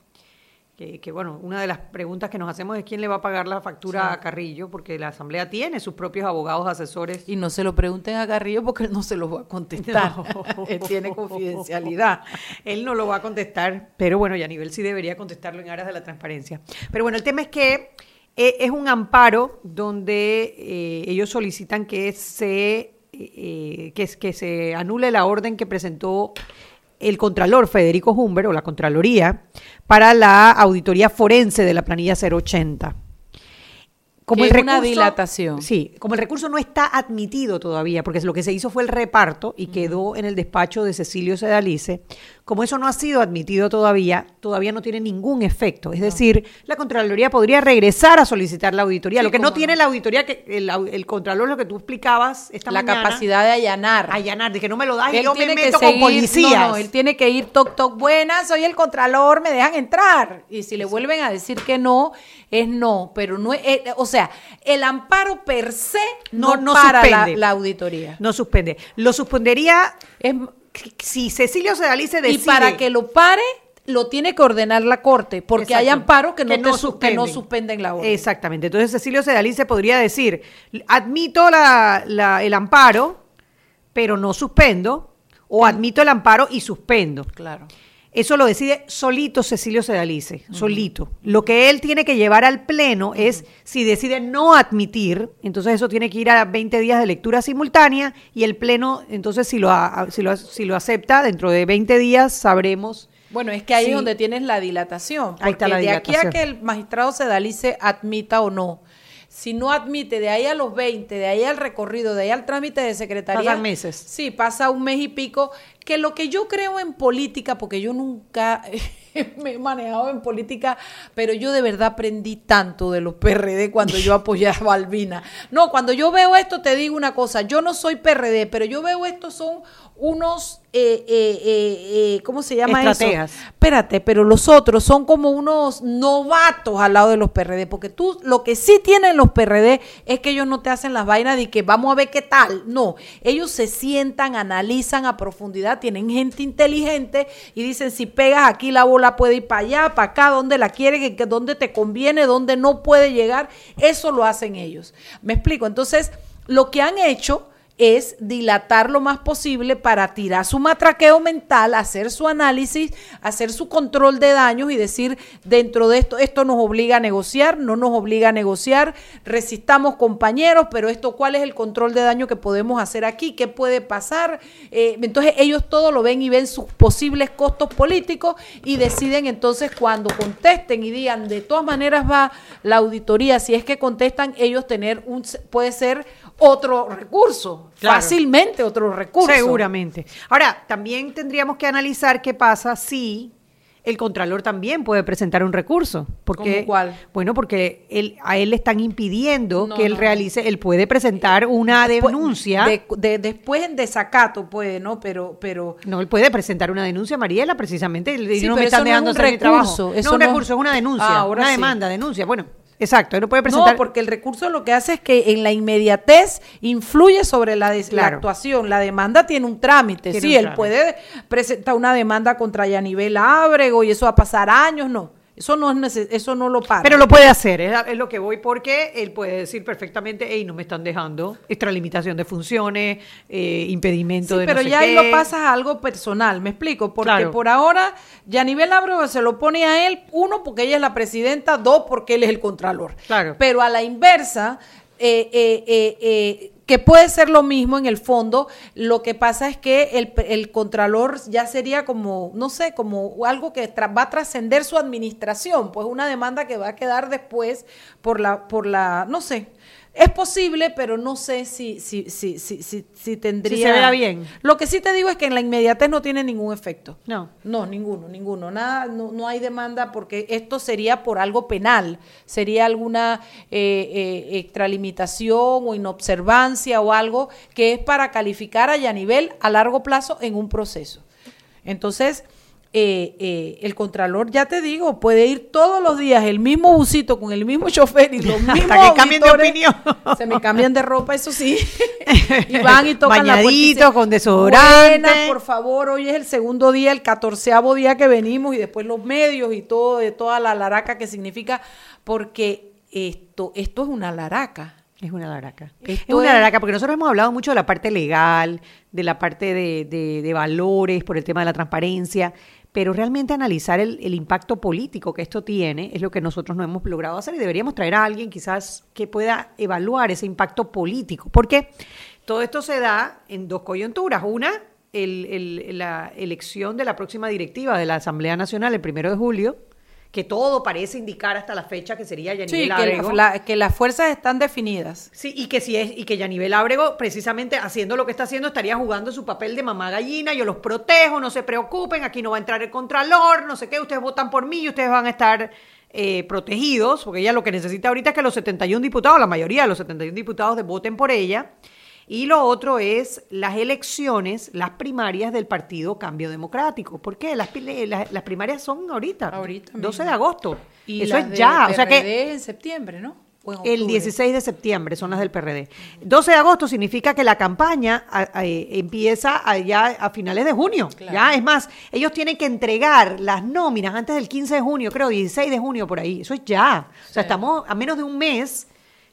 que, bueno, una de las preguntas que nos hacemos es quién le va a pagar la factura a Carrillo, porque la Asamblea tiene sus propios abogados asesores. Y no se lo pregunten a Carrillo porque él no se lo va a contestar. él tiene confidencialidad. él no lo va a contestar, pero bueno, y a nivel sí debería contestarlo en aras de la transparencia. Pero bueno, el tema es que eh, es un amparo donde eh, ellos solicitan que se, eh, que, que se anule la orden que presentó el Contralor Federico Humber o la Contraloría para la auditoría forense de la planilla 080. Como el una dilatación. Sí, como el recurso no está admitido todavía, porque lo que se hizo fue el reparto y quedó en el despacho de Cecilio Sedalice, como eso no ha sido admitido todavía, todavía no tiene ningún efecto. Es decir, la Contraloría podría regresar a solicitar la auditoría. lo que no tiene la auditoría, que el, el, Contralor, lo que tú explicabas esta La capacidad de allanar. Allanar, de que no me lo das y yo me meto con policías. No, él tiene que ir toc toc, buenas, soy el Contralor, me dejan entrar. Y si le vuelven a decir que no, es no. Pero no es, eh, o sea, el amparo per se no, no, para la, auditoría. No suspende. Lo suspendería... Es, si Cecilio Sedalice decide... Y para que lo pare, lo tiene que ordenar la corte, porque hay amparos que no, no, suspenden. la orden. Exactamente. Entonces Cecilio Sedalice podría decir, admito el amparo, pero no suspendo, o admito el amparo y suspendo. Claro. Eso lo decide solito Cecilio Sedalice, solito. Lo que él tiene que llevar al pleno es si decide no admitir, entonces eso tiene que ir a 20 días de lectura simultánea y el pleno, entonces si lo, si lo, si lo acepta, dentro de 20 días sabremos. Bueno, es que ahí es donde tienes la dilatación. Porque ahí está la de aquí a que el magistrado Sedalice admita o no si no admite de ahí a los 20, de ahí al recorrido, de ahí al trámite de secretaría. Pasan meses. Sí, pasa un mes y pico. Que lo que yo creo en política, porque yo nunca me he manejado en política, pero yo de verdad aprendí tanto de los PRD cuando yo apoyaba a Balbina. No, cuando yo veo esto, te digo una cosa: yo no soy PRD, pero yo veo esto son unos eh, eh, eh, ¿cómo se llama Estrategas. eso? Espérate, pero los otros son como unos novatos al lado de los PRD, porque tú lo que sí tienen los PRD es que ellos no te hacen las vainas de que vamos a ver qué tal, no, ellos se sientan, analizan a profundidad, tienen gente inteligente y dicen si pegas aquí la bola puede ir para allá, para acá, donde la quiere, que, donde te conviene, donde no puede llegar, eso lo hacen ellos. Me explico, entonces lo que han hecho es dilatar lo más posible para tirar su matraqueo mental, hacer su análisis, hacer su control de daños y decir, dentro de esto, esto nos obliga a negociar, no nos obliga a negociar, resistamos compañeros, pero esto, ¿cuál es el control de daño que podemos hacer aquí? ¿Qué puede pasar? Eh, entonces ellos todo lo ven y ven sus posibles costos políticos y deciden entonces cuando contesten y digan, de todas maneras va la auditoría, si es que contestan, ellos tener un, puede ser otro recurso, fácilmente otro recurso. Seguramente. Ahora, también tendríamos que analizar qué pasa si el contralor también puede presentar un recurso. Porque, cuál? Bueno, porque él, a él le están impidiendo que él realice, él puede presentar una denuncia. De, después en desacato puede, ¿no? Pero, pero. No, él puede presentar una denuncia, Mariela, precisamente. Sí, no me están dejando es un recurso. no, un recurso, es una denuncia. Ah, una demanda, denuncia. Bueno, Exacto, no puede presentar. No, porque el recurso lo que hace es que en la inmediatez influye sobre la, actuación. La demanda tiene un trámite. sí, él puede presentar una demanda contra Yanivel Ábrego y eso va a pasar años, no. Eso no, es eso no lo para. Pero lo puede hacer, es, lo que voy, porque él puede decir perfectamente, hey, no me están dejando, extralimitación de funciones, eh, impedimento de pero ya ahí lo pasas a algo personal, me explico, porque por ahora, Yanivel Ábrego se lo pone a él, uno, porque ella es la presidenta, dos, porque él es el contralor. Claro. Pero a la inversa, eh, eh, eh que puede ser lo mismo en el fondo, lo que pasa es que el, el contralor ya sería como, no sé, como algo que va a trascender su administración, pues una demanda que va a quedar después por la, por la, no sé, es posible, pero no sé si, si, si, si, si, tendría. Si se vea bien. Lo que sí te digo es que en la inmediatez no tiene ningún efecto. No. No, ninguno, ninguno. Nada, no, no hay demanda porque esto sería por algo penal. Sería alguna eh, eh, extralimitación o inobservancia o algo que es para calificar a Yanivel a largo plazo en un proceso. Entonces eh, eh, el contralor, ya te digo, puede ir todos los días el mismo busito con el mismo chofer y los mismos Hasta que cambien de opinión. Se me cambian de ropa, eso sí. y van y tocan la con desodorante. por favor, hoy es el segundo día, el catorceavo día que venimos y después los medios y todo, de toda la laraca que significa, porque esto, esto es una laraca. Es una laraca. es una laraca, porque nosotros hemos hablado mucho de la parte legal, de la parte de, de valores, por el tema de la transparencia, pero realmente analizar el, impacto político que esto tiene es lo que nosotros no hemos logrado hacer y deberíamos traer a alguien quizás que pueda evaluar ese impacto político, porque todo esto se da en dos coyunturas. Una, el, la elección de la próxima directiva de la Asamblea Nacional el primero de julio, que todo parece indicar hasta la fecha que sería Yanivel sí, Ábrego. Que, que las fuerzas están definidas. Sí, y que si es, y que Yanivel Ábrego, precisamente haciendo lo que está haciendo, estaría jugando su papel de mamá gallina, yo los protejo, no se preocupen, aquí no va a entrar el contralor, no sé qué, ustedes votan por mí y ustedes van a estar eh, protegidos, porque ella lo que necesita ahorita es que los 71 diputados, la mayoría de los 71 diputados voten por ella. Y lo otro es las elecciones, las primarias del Partido Cambio Democrático. ¿Por qué? Las, las, primarias son ahorita, ahorita 12 de agosto. Y Eso es ya. o sea que en septiembre, ¿no? El 16 de septiembre son las del PRD. 12 de agosto significa que la campaña empieza ya a finales de junio. Ya es más, ellos tienen que entregar las nóminas antes del 15 de junio, creo, 16 de junio por ahí. Eso es ya. O sea, estamos a menos de un mes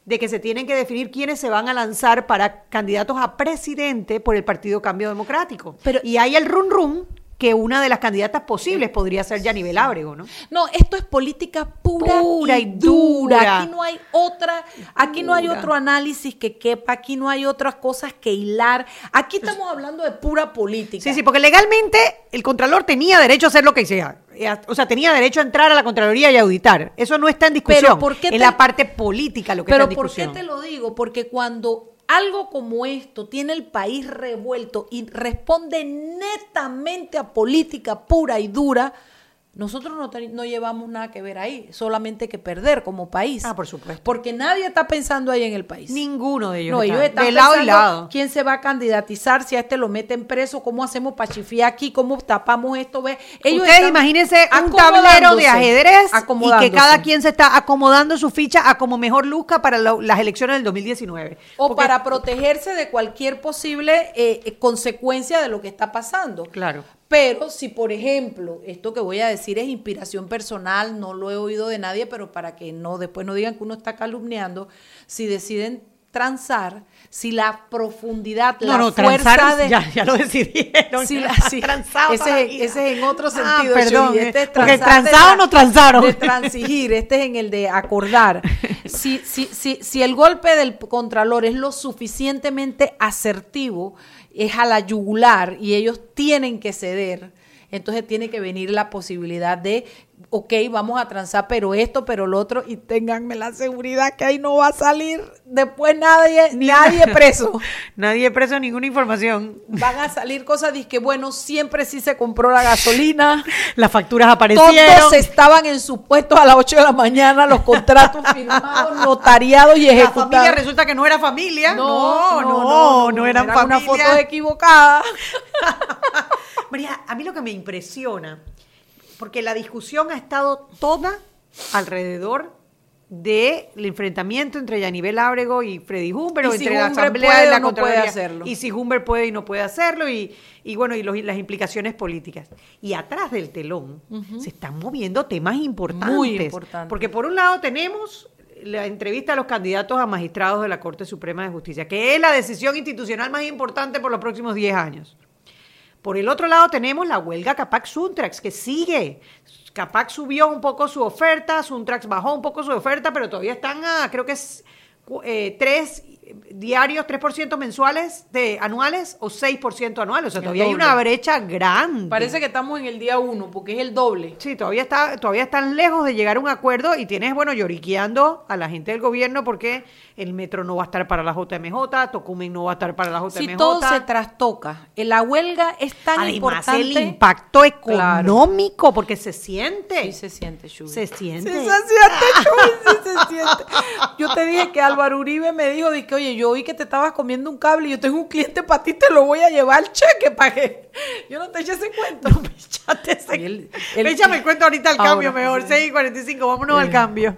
de que se tienen que definir quiénes se van a lanzar para candidatos a presidente por el Partido Cambio Democrático. Pero, y hay el run run que una de las candidatas posibles podría ser Yanivel Ábrego, ¿no? No, esto es política pura, y, dura. Aquí no hay otra, aquí no hay otro análisis que quepa, aquí no hay otras cosas que hilar. Aquí estamos hablando de pura política. Sí, sí, porque legalmente el Contralor tenía derecho a hacer lo que sea. Eh, o sea, tenía derecho a entrar a la Contraloría y auditar. Eso no está en discusión. Pero ¿por qué la parte política lo que está en discusión. ¿por qué te lo digo? Porque cuando algo como esto tiene el país revuelto y responde netamente a política pura y dura, nosotros no, no, llevamos nada que ver ahí, solamente que perder como país. Ah, por supuesto. Porque nadie está pensando ahí en el país. Ninguno de ellos. No, ellos están de lado y lado. quién se va a candidatizar, si a este lo meten preso, cómo hacemos para chifiar aquí, cómo tapamos esto. Ellos Ustedes imagínense un tablero de ajedrez y que cada quien se está acomodando su ficha a como mejor luzca para las elecciones del 2019. O para protegerse de cualquier posible eh, consecuencia de lo que está pasando. Claro. Pero si, por ejemplo, esto que voy a decir es inspiración personal, no lo he oído de nadie, pero para que no después no digan que uno está calumniando, si deciden transar, si la profundidad, la no, fuerza de... Ya, ya lo decidieron. Si la, transado ese, ese, es en otro ah, sentido. perdón, este es porque transaron no transaron. De transigir, este es en el de acordar. si, si, si, si el golpe del contralor es lo suficientemente asertivo, es a la yugular y ellos tienen que ceder, entonces tiene que venir la posibilidad de, ok, vamos a transar, pero esto, pero lo otro, y ténganme la seguridad que ahí no va a salir después nadie, nadie preso. nadie preso, ninguna información. Van a salir cosas de que, bueno, siempre sí se compró la gasolina. Las facturas aparecieron. Todos estaban en su puesto a las 8 de la mañana, los contratos firmados, notariados y ejecutados. La familia resulta que no era familia. No, no, no, no, eran era una foto equivocada. María, a mí lo que me impresiona, porque la discusión ha estado toda alrededor del enfrentamiento entre Yanivel Ábrego y Freddy Humber, o entre la Asamblea y la no puede hacerlo. Y si Humber puede y no puede hacerlo, y, bueno, y, las implicaciones políticas. Y atrás del telón se están moviendo temas importantes. Muy importantes. Porque por un lado tenemos la entrevista a los candidatos a magistrados de la Corte Suprema de Justicia, que es la decisión institucional más importante por los próximos 10 años. Por el otro lado tenemos la huelga Capac Suntrax, que sigue. Capac subió un poco su oferta, Suntrax bajó un poco su oferta, pero todavía están a, creo que es eh, tres diarios, 3% mensuales de anuales o 6% anuales. O sea, todavía hay una brecha grande. Parece que estamos en el día uno, porque es el doble. Sí, todavía está, todavía están lejos de llegar a un acuerdo y tienes, bueno, lloriqueando a la gente del gobierno porque el metro no va a estar para la JMJ, Tocumen no va a estar para la JMJ. Si todo se trastoca, la huelga es tan Además, importante. el impacto económico, porque se siente. Sí se siente, Chuy. Se siente. Sí se siente, Chuy, sí se siente. Yo te dije que Álvaro Uribe me dijo de que, oye, yo oí que te estabas comiendo un cable y yo tengo un cliente para ti, te lo voy a llevar al cheque para que... Yo no te eché ese cuento. No, me echaste ese... El, el, cuento ahorita al cambio mejor, 6 y 45, vámonos al cambio.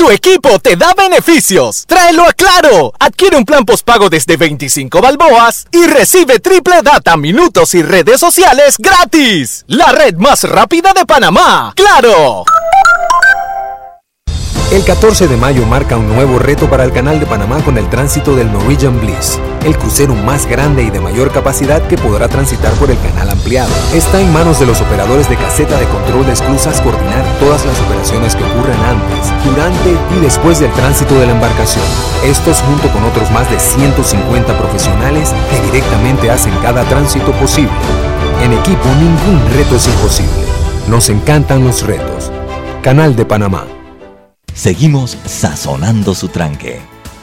Tu equipo te da beneficios. Tráelo a Claro. Adquiere un plan postpago desde 25 balboas y recibe triple data, minutos y redes sociales gratis. La red más rápida de Panamá. ¡Claro! El 14 de mayo marca un nuevo reto para el Canal de Panamá con el tránsito del Norwegian Bliss, el crucero más grande y de mayor capacidad que podrá transitar por el canal ampliado. Está en manos de los operadores de caseta de control de esclusas coordinar todas las operaciones que ocurran antes, durante y después del tránsito de la embarcación. Estos junto con otros más de 150 profesionales que directamente hacen cada tránsito posible. En equipo ningún reto es imposible. Nos encantan los retos. Canal de Panamá. Seguimos sazonando su tranque.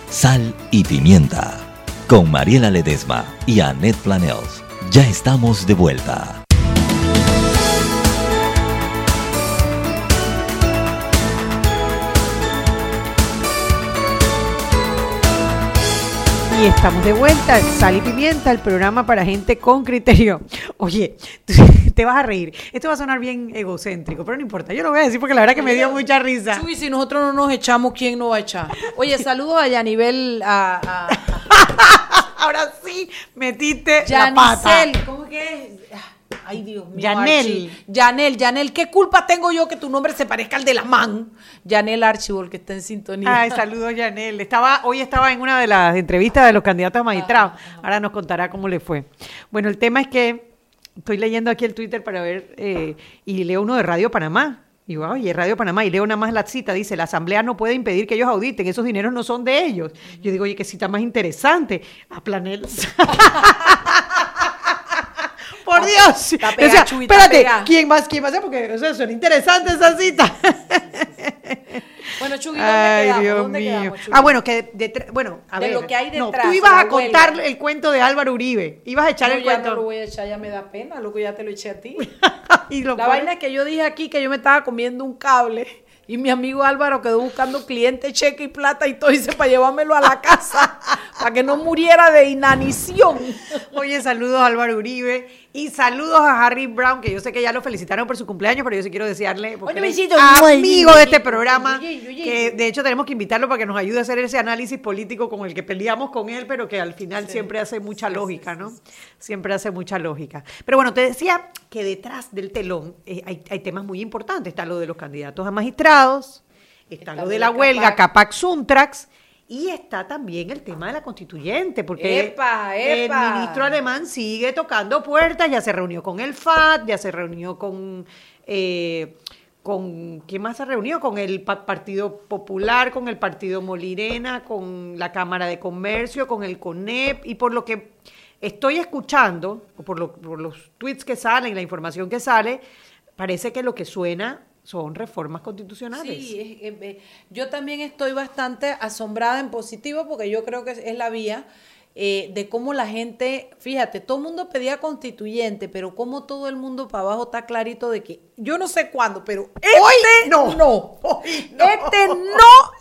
Sal y pimienta. Con Mariela Ledesma y Annette Planels. Ya estamos de vuelta. Y estamos de vuelta, Sal y Pimienta, el programa para gente con criterio. Oye, te vas a reír. Esto va a sonar bien egocéntrico, pero no importa. Yo lo voy a decir porque la verdad que me dio mucha risa. Uy, si nosotros no nos echamos, ¿quién nos va a echar? Oye, saludos a Yanivel. A, a, Ahora sí, metiste la pata. ¿cómo que es? Ay, Dios mío. Yanel. Yanel, Yanel, ¿qué culpa tengo yo que tu nombre se parezca al de la man? Yanel Archibald, que está en sintonía. Ay, saludos, Yanel. Estaba, hoy estaba en una de las entrevistas de los candidatos a magistrados. Ahora nos contará cómo le fue. Bueno, el tema es que estoy leyendo aquí el Twitter para ver, eh, y leo uno de Radio Panamá. Y oye, Radio Panamá, y leo nada más la cita, dice, la Asamblea no puede impedir que ellos auditen, esos dineros no son de ellos. Yo digo, oye, qué cita más interesante. A Planel. Por Dios. espérate, ¿quién más, quién más? Porque eso suena interesante esa cita. Bueno, Chugui, ¿dónde Ay, Dios ¿Dónde mío. ah, bueno, que de, bueno, a de ver, lo que hay detrás. No, tú ibas a contar el cuento de Álvaro Uribe. Ibas a echar el ya cuento. No lo voy a echar, ya me da pena, loco, ya te lo eché a ti. y lo La vaina es que yo dije aquí que yo me estaba comiendo un cable y mi amigo Álvaro quedó buscando cliente, cheque y plata y todo, dice, para llevármelo a la casa, para que no muriera de inanición. Oye, saludos Álvaro Uribe y saludos a Harry Brown, que yo sé que ya lo felicitaron por su cumpleaños, pero yo sí quiero desearle, porque Oye, es amigo de este programa, que de hecho tenemos que invitarlo para que nos ayude a hacer ese análisis político con el que peleamos con él, pero que al final siempre hace mucha lógica, ¿no? Siempre hace mucha lógica. Pero bueno, te decía que detrás del telón eh, hay, hay temas muy importantes. Está lo de los candidatos a magistrados, está, lo de la, huelga Capac Suntrax, y está también el tema de la constituyente, porque epa, el ministro alemán sigue tocando puertas, ya se reunió con el FAT, ya se reunió con... Eh, con ¿Quién más se reunió? Con el Partido Popular, con el Partido Molirena, con la Cámara de Comercio, con el CONEP, y por lo que estoy escuchando, o por, por los tweets que salen, la información que sale, parece que lo que suena son reformas constitucionales. Sí, es, yo también estoy bastante asombrada en positivo porque yo creo que es la vía eh, de cómo la gente, fíjate, todo el mundo pedía constituyente, pero como todo el mundo para abajo está clarito de que yo no sé cuándo, pero este no, no, este no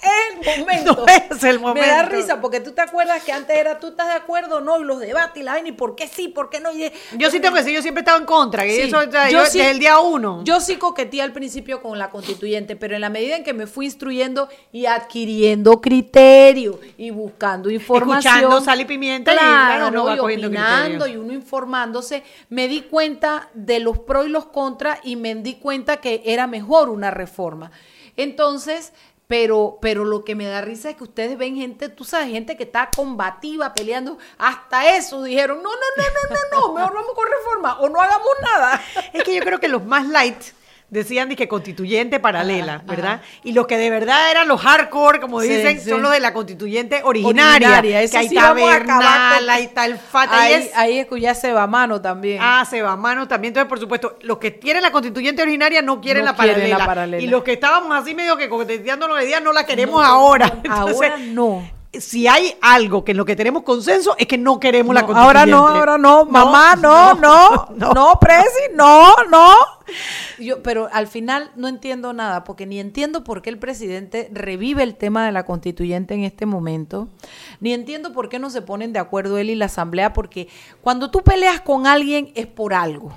es el momento. No es el momento. Me da risa porque tú te acuerdas que antes era tú estás de acuerdo, no, y los debates y la vaina, y por qué sí, por qué no. yo sí tengo que decir, yo siempre he estado en contra, que eso yo, desde el día uno. Yo sí coqueteé al principio con la constituyente, pero en la medida en que me fui instruyendo y adquiriendo criterio y buscando información. Escuchando sal y pimienta claro, y, opinando y uno informándose, me di cuenta de los pros y los contras y me di cuenta que era mejor una reforma. Entonces, pero, pero lo que me da risa es que ustedes ven gente, tú sabes, gente que está combativa, peleando, hasta eso dijeron, no, no, no, no, no, no, mejor vamos con reforma o no hagamos nada. Es que yo creo que los más light decían que constituyente paralela, ¿verdad? Y los que de verdad eran los hardcore, como dicen, son los de la constituyente originaria. que ahí está Bernal, ahí está el FAT. Ahí, es, ahí es ya se va mano también. Ah, se va mano también. Entonces, por supuesto, los que tienen la constituyente originaria no quieren, la, paralela. Y los que estábamos así medio que coqueteando la idea no la queremos ahora. ahora no si hay algo que en lo que tenemos consenso es que no queremos la constituyente. Ahora no, ahora no, mamá, no, no, no, no, Presi, no, no. Yo, pero al final no entiendo nada, porque ni entiendo por qué el presidente revive el tema de la constituyente en este momento, ni entiendo por qué no se ponen de acuerdo él y la asamblea, porque cuando tú peleas con alguien es por algo.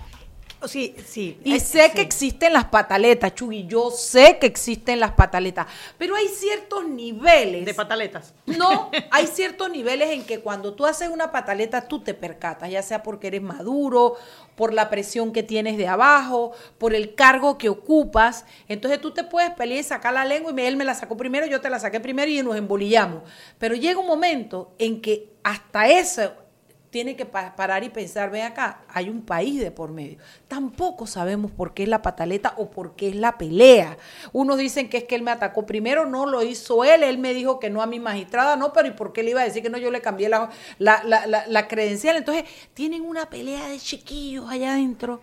Sí, sí. Y sé que existen las pataletas, Chugui, yo sé que existen las pataletas, pero hay ciertos niveles. De pataletas. No, hay ciertos niveles en que cuando tú haces una pataleta tú te percatas, ya sea porque eres maduro, por la presión que tienes de abajo, por el cargo que ocupas. Entonces tú te puedes pelear y sacar la lengua y él me la sacó primero, yo te la saqué primero y nos embolillamos. Pero llega un momento en que hasta eso tiene que parar y pensar, ven acá, hay un país de por medio. Tampoco sabemos por qué es la pataleta o por qué es la pelea. Unos dicen que es que él me atacó primero, no lo hizo él, él me dijo que no a mi magistrada, no, pero ¿y por qué le iba a decir que no? Yo le cambié la, la, la, la credencial. Entonces, tienen una pelea de chiquillos allá adentro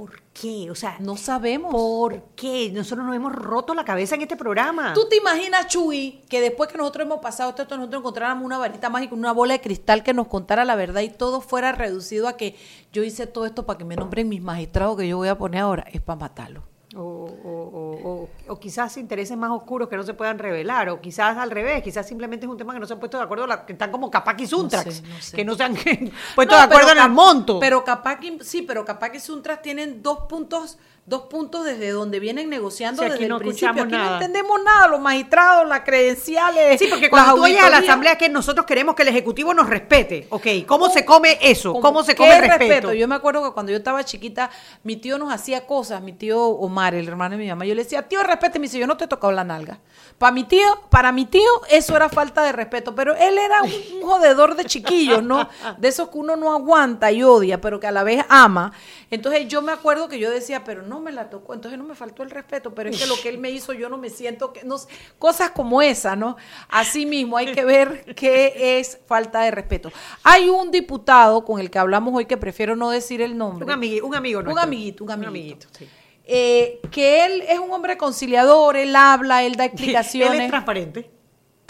¿Por qué? O sea, no sabemos. ¿Por qué? Nosotros nos hemos roto la cabeza en este programa. ¿Tú te imaginas, Chuy, que después que nosotros hemos pasado esto, nosotros encontráramos una varita mágica, una bola de cristal que nos contara la verdad y todo fuera reducido a que yo hice todo esto para que me nombren mis magistrados que yo voy a poner ahora? Es para matarlo. O, o, quizás intereses más oscuros que no se puedan revelar, o quizás al revés, quizás simplemente es un tema que no se han puesto de acuerdo, que están como Capaki Suntrax, que no se han puesto de acuerdo en el monto. Pero Capaki, sí, pero Capaki Suntrax tienen dos puntos dos puntos desde donde vienen negociando desde el principio. Aquí no entendemos nada, los magistrados, las credenciales. Sí, porque cuando tú oyes a la asamblea que nosotros queremos que el ejecutivo nos respete, ok, ¿cómo se come eso? ¿Cómo, se come el respeto? Yo me acuerdo que cuando yo estaba chiquita, mi tío nos hacía cosas, mi tío Omar, el hermano de mi mamá, yo le decía, tío, respete, me dice, yo no te he tocado la nalga. Para mi tío, para mi tío eso era falta de respeto, pero él era un, un jodedor de chiquillos, ¿no? De esos que uno no aguanta y odia, pero que a la vez ama. Entonces yo me acuerdo que yo decía, pero no me la tocó, entonces no me faltó el respeto, pero es que lo que él me hizo yo no me siento, que no, cosas como esa, ¿no? Así mismo hay que ver qué es falta de respeto. Hay un diputado con el que hablamos hoy que prefiero no decir el nombre. Un, amigo, un amigo. Un amiguito, un amiguito. Eh, que él es un hombre conciliador, él habla, él da explicaciones. él es transparente.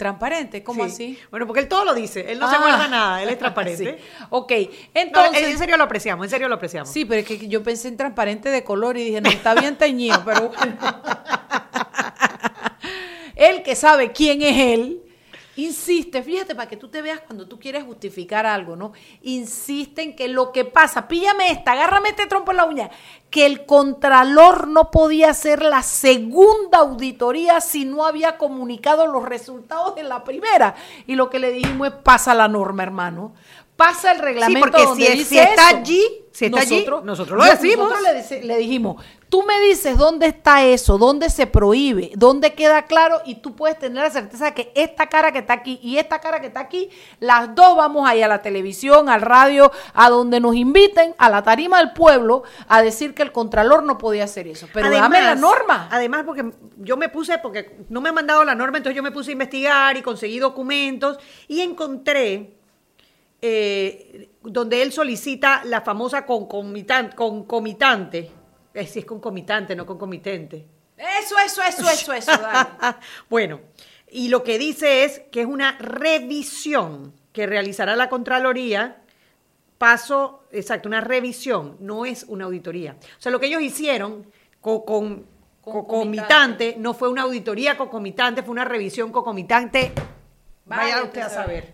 Transparente, ¿cómo así? Bueno, porque él todo lo dice, él no se ah. guarda nada, él es transparente. Ok, entonces... en serio lo apreciamos, en serio lo apreciamos. Sí, pero es que yo pensé en transparente de color y dije, no, está bien teñido, pero bueno. él que sabe quién es él, insiste, fíjate, para que tú te veas cuando tú quieres justificar algo, ¿no? Insiste en que lo que pasa, píllame esta, agárrame este trompo en la uña, que el contralor no podía hacer la segunda auditoría si no había comunicado los resultados de la primera. Y lo que le dijimos es, pasa la norma, hermano pasa el reglamento sí, porque si, está allí, si está allí, nosotros lo decimos. Nosotros le, dijimos, tú me dices dónde está eso, dónde se prohíbe, dónde queda claro y tú puedes tener la certeza de que esta cara que está aquí y esta cara que está aquí, las dos vamos ahí a la televisión, al radio, a donde nos inviten, a la tarima del pueblo, a decir que el contralor no podía hacer eso. Pero dame la norma. Además, porque yo me puse, porque no me han mandado la norma, entonces yo me puse a investigar y conseguí documentos y encontré eh, donde él solicita la famosa concomitante, concomitante. Eh, si es concomitante, no concomitente. Eso, eso, eso, eso, eso. bueno, y lo que dice es que es una revisión que realizará la Contraloría. Paso, exacto, una revisión, no es una auditoría. O sea, lo que ellos hicieron con, concomitante no fue una auditoría concomitante, fue una revisión concomitante. Vaya usted a saber.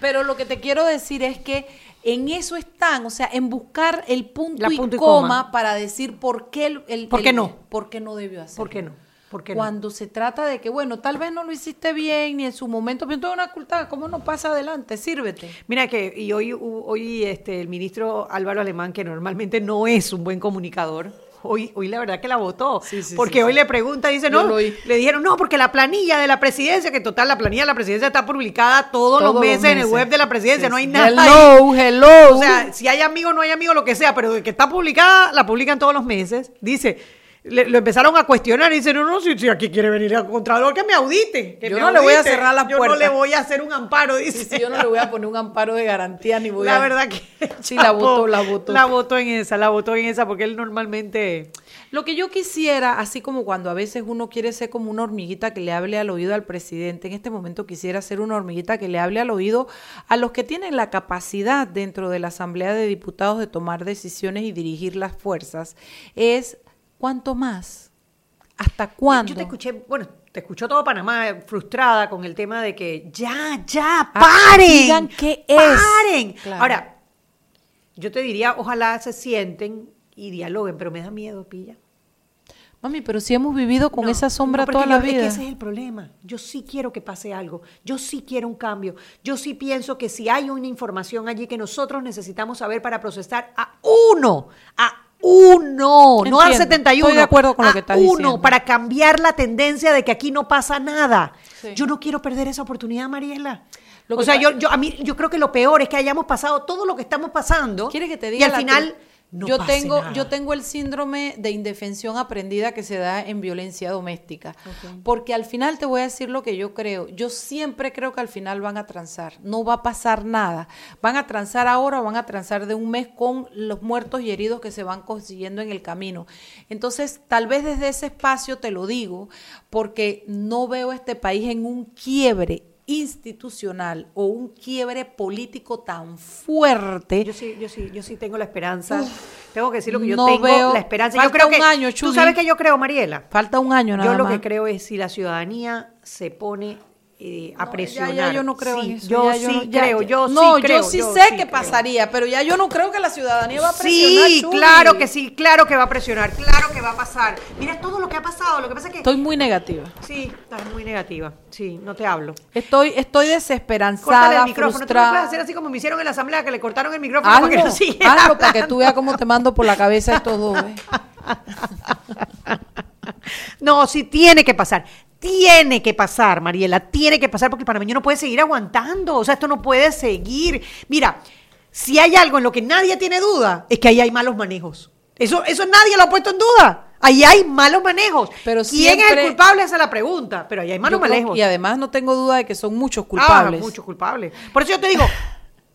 Pero lo que te quiero decir es que en eso están, o sea, en buscar el punto, y, coma para decir por qué el, ¿Por qué no? ¿Por qué no debió hacerlo? ¿Por qué no? ¿Por qué Cuando se trata de que, bueno, tal vez no lo hiciste bien ni en su momento, pero toda una cultura, ¿cómo no pasa adelante? Sírvete. Mira que, y hoy, hoy este, el ministro Álvaro Alemán, que normalmente no es un buen comunicador, hoy, hoy la verdad que la votó. porque hoy le pregunta, dice, no, le dijeron, no, porque la planilla de la presidencia, que total, la planilla de la presidencia está publicada todos, los, meses en el web de la presidencia, no hay nada. Hello, hello. O sea, si hay amigos, no hay amigos, lo que sea, pero que está publicada, la publican todos los meses. Dice, lo empezaron a cuestionar y dicen, no, no, si, aquí quiere venir al Contralor, que me audite. Que yo no le voy a cerrar la puerta. Yo no le voy a hacer un amparo, dice. yo no le voy a poner un amparo de garantía ni voy la a... La verdad que... Sí, la votó, la votó. La votó en esa, la votó en esa, porque él normalmente... Lo que yo quisiera, así como cuando a veces uno quiere ser como una hormiguita que le hable al oído al presidente, en este momento quisiera ser una hormiguita que le hable al oído a los que tienen la capacidad dentro de la Asamblea de Diputados de tomar decisiones y dirigir las fuerzas, es cuánto más ¿Hasta cuándo? Yo te escuché, bueno, te escuchó todo Panamá eh, frustrada con el tema de que ya, ya, ah, paren. Digan qué es. Paren. Ahora, yo te diría, ojalá se sienten y dialoguen, pero me da miedo, pilla. Mami, pero si hemos vivido con esa sombra toda la vida. Es que ese es el problema. Yo sí quiero que pase algo. Yo sí quiero un cambio. Yo sí pienso que si hay una información allí que nosotros necesitamos saber para procesar a uno, a uno, no al 71. Estoy de acuerdo con lo que está uno, para cambiar la tendencia de que aquí no pasa nada. Yo no quiero perder esa oportunidad, Mariela. o sea, yo, yo, a mí, yo creo que lo peor es que hayamos pasado todo lo que estamos pasando. ¿Quieres que te diga y al final yo tengo yo tengo el síndrome de indefensión aprendida que se da en violencia doméstica. Porque al final te voy a decir lo que yo creo. Yo siempre creo que al final van a transar. No va a pasar nada. Van a transar ahora o van a transar de un mes con los muertos y heridos que se van consiguiendo en el camino. Entonces tal vez desde ese espacio te lo digo porque no veo este país en un quiebre institucional o un quiebre político tan fuerte. Yo sí, yo sí, yo sí tengo la esperanza. tengo que decir lo que yo tengo la esperanza. yo creo un año, Tú sabes que yo creo, Mariela. Falta un año nada Yo lo que creo es si la ciudadanía se pone eh, a presionar. Ya, yo no creo en eso. Yo sí creo, yo no, sí creo. yo sí sé que pasaría, pero ya yo no creo que la ciudadanía va a presionar. Sí, claro que sí, claro que va a presionar, claro que va a pasar. Mira todo lo que ha pasado, lo que pasa es que... Estoy muy negativa. Sí, estás muy negativa, sí, no te hablo. Estoy estoy desesperanzada, el micrófono. frustrada. ¿Tú puedes hacer así como me hicieron en la asamblea, que le cortaron el micrófono para que no Hazlo para que tú veas cómo te mando por la cabeza estos dos. ¿eh? no, sí tiene que pasar tiene que pasar, Mariela, tiene que pasar porque el panameño no puede seguir aguantando, o sea, esto no puede seguir. Mira, si hay algo en lo que nadie tiene duda, es que ahí hay malos manejos. Eso, eso nadie lo ha puesto en duda. Ahí hay malos manejos. Pero ¿Quién es el culpable? Esa es la pregunta. Pero ahí hay malos manejos. Y además no tengo duda de que son muchos ah, culpables. Ah, muchos culpables. Por eso yo te digo,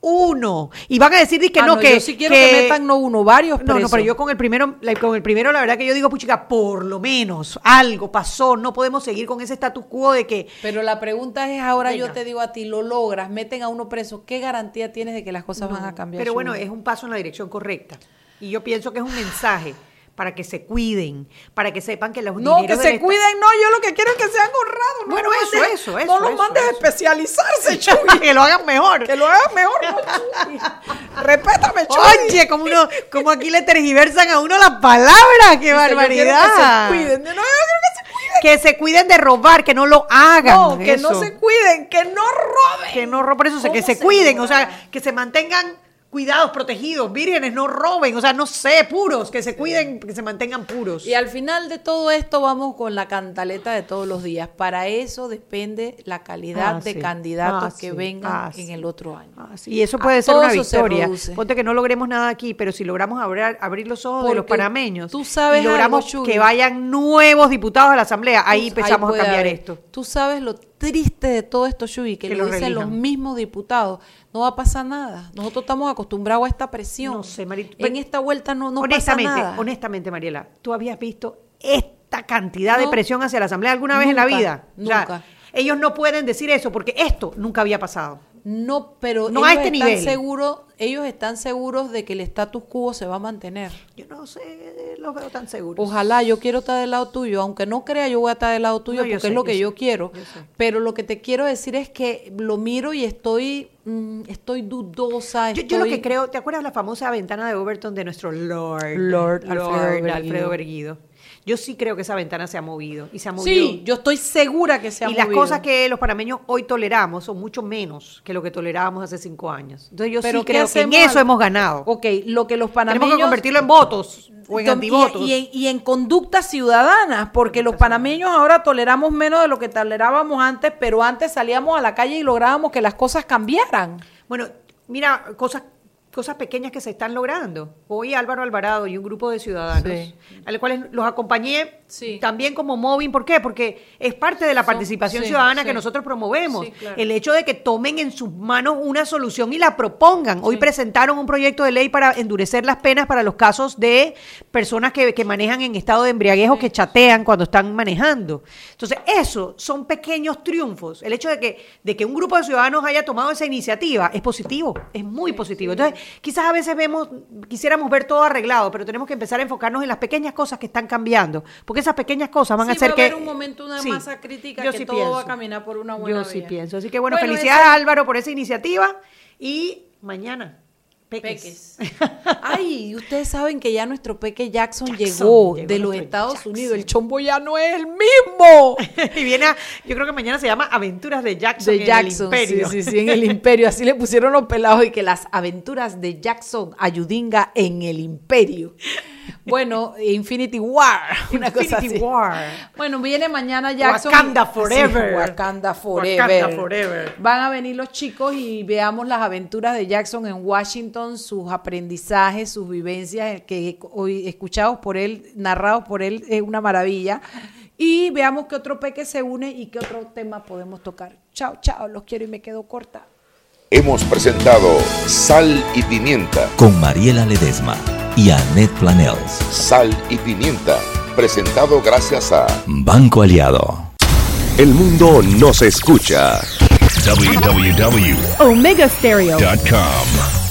uno. Y van a decir que ah, no, que. Yo sí quiero que, metan no uno, varios presos. No, no, pero yo con el primero, con el primero, la verdad que yo digo, puchica, por lo menos algo pasó. No podemos seguir con ese status quo de que. Pero la pregunta es ahora, yo te digo a ti, lo logras, meten a uno preso. ¿Qué garantía tienes de que las cosas van a cambiar? Pero bueno, es un paso en la dirección correcta. Y yo pienso que es un mensaje para que se cuiden, para que sepan que los No, que se cuiden, no, yo lo que quiero es que sean honrados. No bueno, eso, eso, eso. No los mandes a especializarse, Chuy. que lo hagan mejor. Que lo hagan mejor, no, Respétame, Chuy. Oye, como, uno, como aquí le tergiversan a uno las palabras, qué barbaridad. que se cuiden. No, yo que se cuiden. Que se cuiden de robar, que no lo hagan. No, que no se cuiden, que no roben. Que no roben, por eso, que se, se cuiden, o sea, que se mantengan cuidados, protegidos, vírgenes, no roben, o sea, no sé, puros, que se cuiden, que se mantengan puros. Y al final de todo esto vamos con la cantaleta de todos los días. Para eso depende la calidad ah, de candidatos ah, que vengan ah, en el otro año. y eso puede ser una victoria. Ponte que no logremos nada aquí, pero si logramos abrir, abrir los ojos de los panameños tú sabes y logramos que vayan nuevos diputados a la Asamblea, ahí empezamos a cambiar esto. Tú sabes lo triste de todo esto, Shubi, que, lo, dicen los mismos diputados. No va a pasar nada. Nosotros estamos acostumbrados a esta presión. No sé, En esta vuelta no, no pasa nada. Honestamente, Mariela, ¿tú habías visto esta cantidad de presión hacia la Asamblea alguna vez en la vida? Nunca. ellos no pueden decir eso porque esto nunca había pasado. No, pero no ellos a este están seguros, ellos están seguros de que el status quo se va a mantener. Yo no sé, los veo tan seguros. Ojalá, yo quiero estar del lado tuyo, aunque no crea, yo voy a estar del lado tuyo porque es lo que yo quiero. pero lo que te quiero decir es que lo miro y estoy mm, estoy dudosa. Yo, lo que creo, ¿te acuerdas la famosa ventana de Overton de nuestro Lord, Lord, Alfredo, Alfredo Berguido? Yo sí creo que esa ventana se ha movido y se ha movido. Sí, yo estoy segura que se ha movido. Y las cosas que los panameños hoy toleramos son mucho menos que lo que tolerábamos hace cinco años. Entonces yo sí creo que en eso hemos ganado. Ok, lo que los panameños... Tenemos que convertirlo en votos o en antivotos. Y, y, en conductas ciudadanas, porque los panameños ahora toleramos menos de lo que tolerábamos antes, pero antes salíamos a la calle y lográbamos que las cosas cambiaran. Bueno, mira, cosas cosas pequeñas que se están logrando. Hoy Álvaro Alvarado y un grupo de ciudadanos, a los cuales los acompañé también como móvil. ¿Por qué? Porque es parte de la participación ciudadana que nosotros promovemos. El hecho de que tomen en sus manos una solución y la propongan. Hoy presentaron un proyecto de ley para endurecer las penas para los casos de personas que, que manejan en estado de embriaguez o que chatean cuando están manejando. Entonces, eso son pequeños triunfos. El hecho de que, de que un grupo de ciudadanos haya tomado esa iniciativa es positivo, es muy positivo. Entonces, quizás a veces vemos, quisiéramos ver todo arreglado, pero tenemos que empezar a enfocarnos en las pequeñas cosas que están cambiando, porque esas pequeñas cosas van a hacer que... Va a un momento, una masa crítica que todo va a caminar por una buena Yo sí pienso. Así que bueno, felicidades Álvaro por esa iniciativa y mañana Peques. Ay, ustedes saben que ya nuestro Peque Jackson, llegó, de los Estados Unidos. El chombo ya no es el mismo. y viene, yo creo que mañana se llama Aventuras de Jackson de en el Imperio. Sí, sí, sí, en el Imperio. Así le pusieron los pelados y que las aventuras de Jackson Ayudinga en el Imperio. Bueno, Infinity War. Una cosa así. War. Bueno, viene mañana Jackson. Wakanda Forever. Wakanda Forever. Forever. Van a venir los chicos y veamos las aventuras de Jackson en Washington, sus aprendizajes, sus vivencias que hoy escuchados por él, narrados por él, es una maravilla. Y veamos qué otro peque se une y qué otro tema podemos tocar. Chao, chao, los quiero y me quedo corta. Hemos presentado Sal y Pimienta con Mariela Ledesma y Annette Planels. Sal y Pimienta, presentado gracias a Banco Aliado. El mundo nos escucha. www.omegastereo.com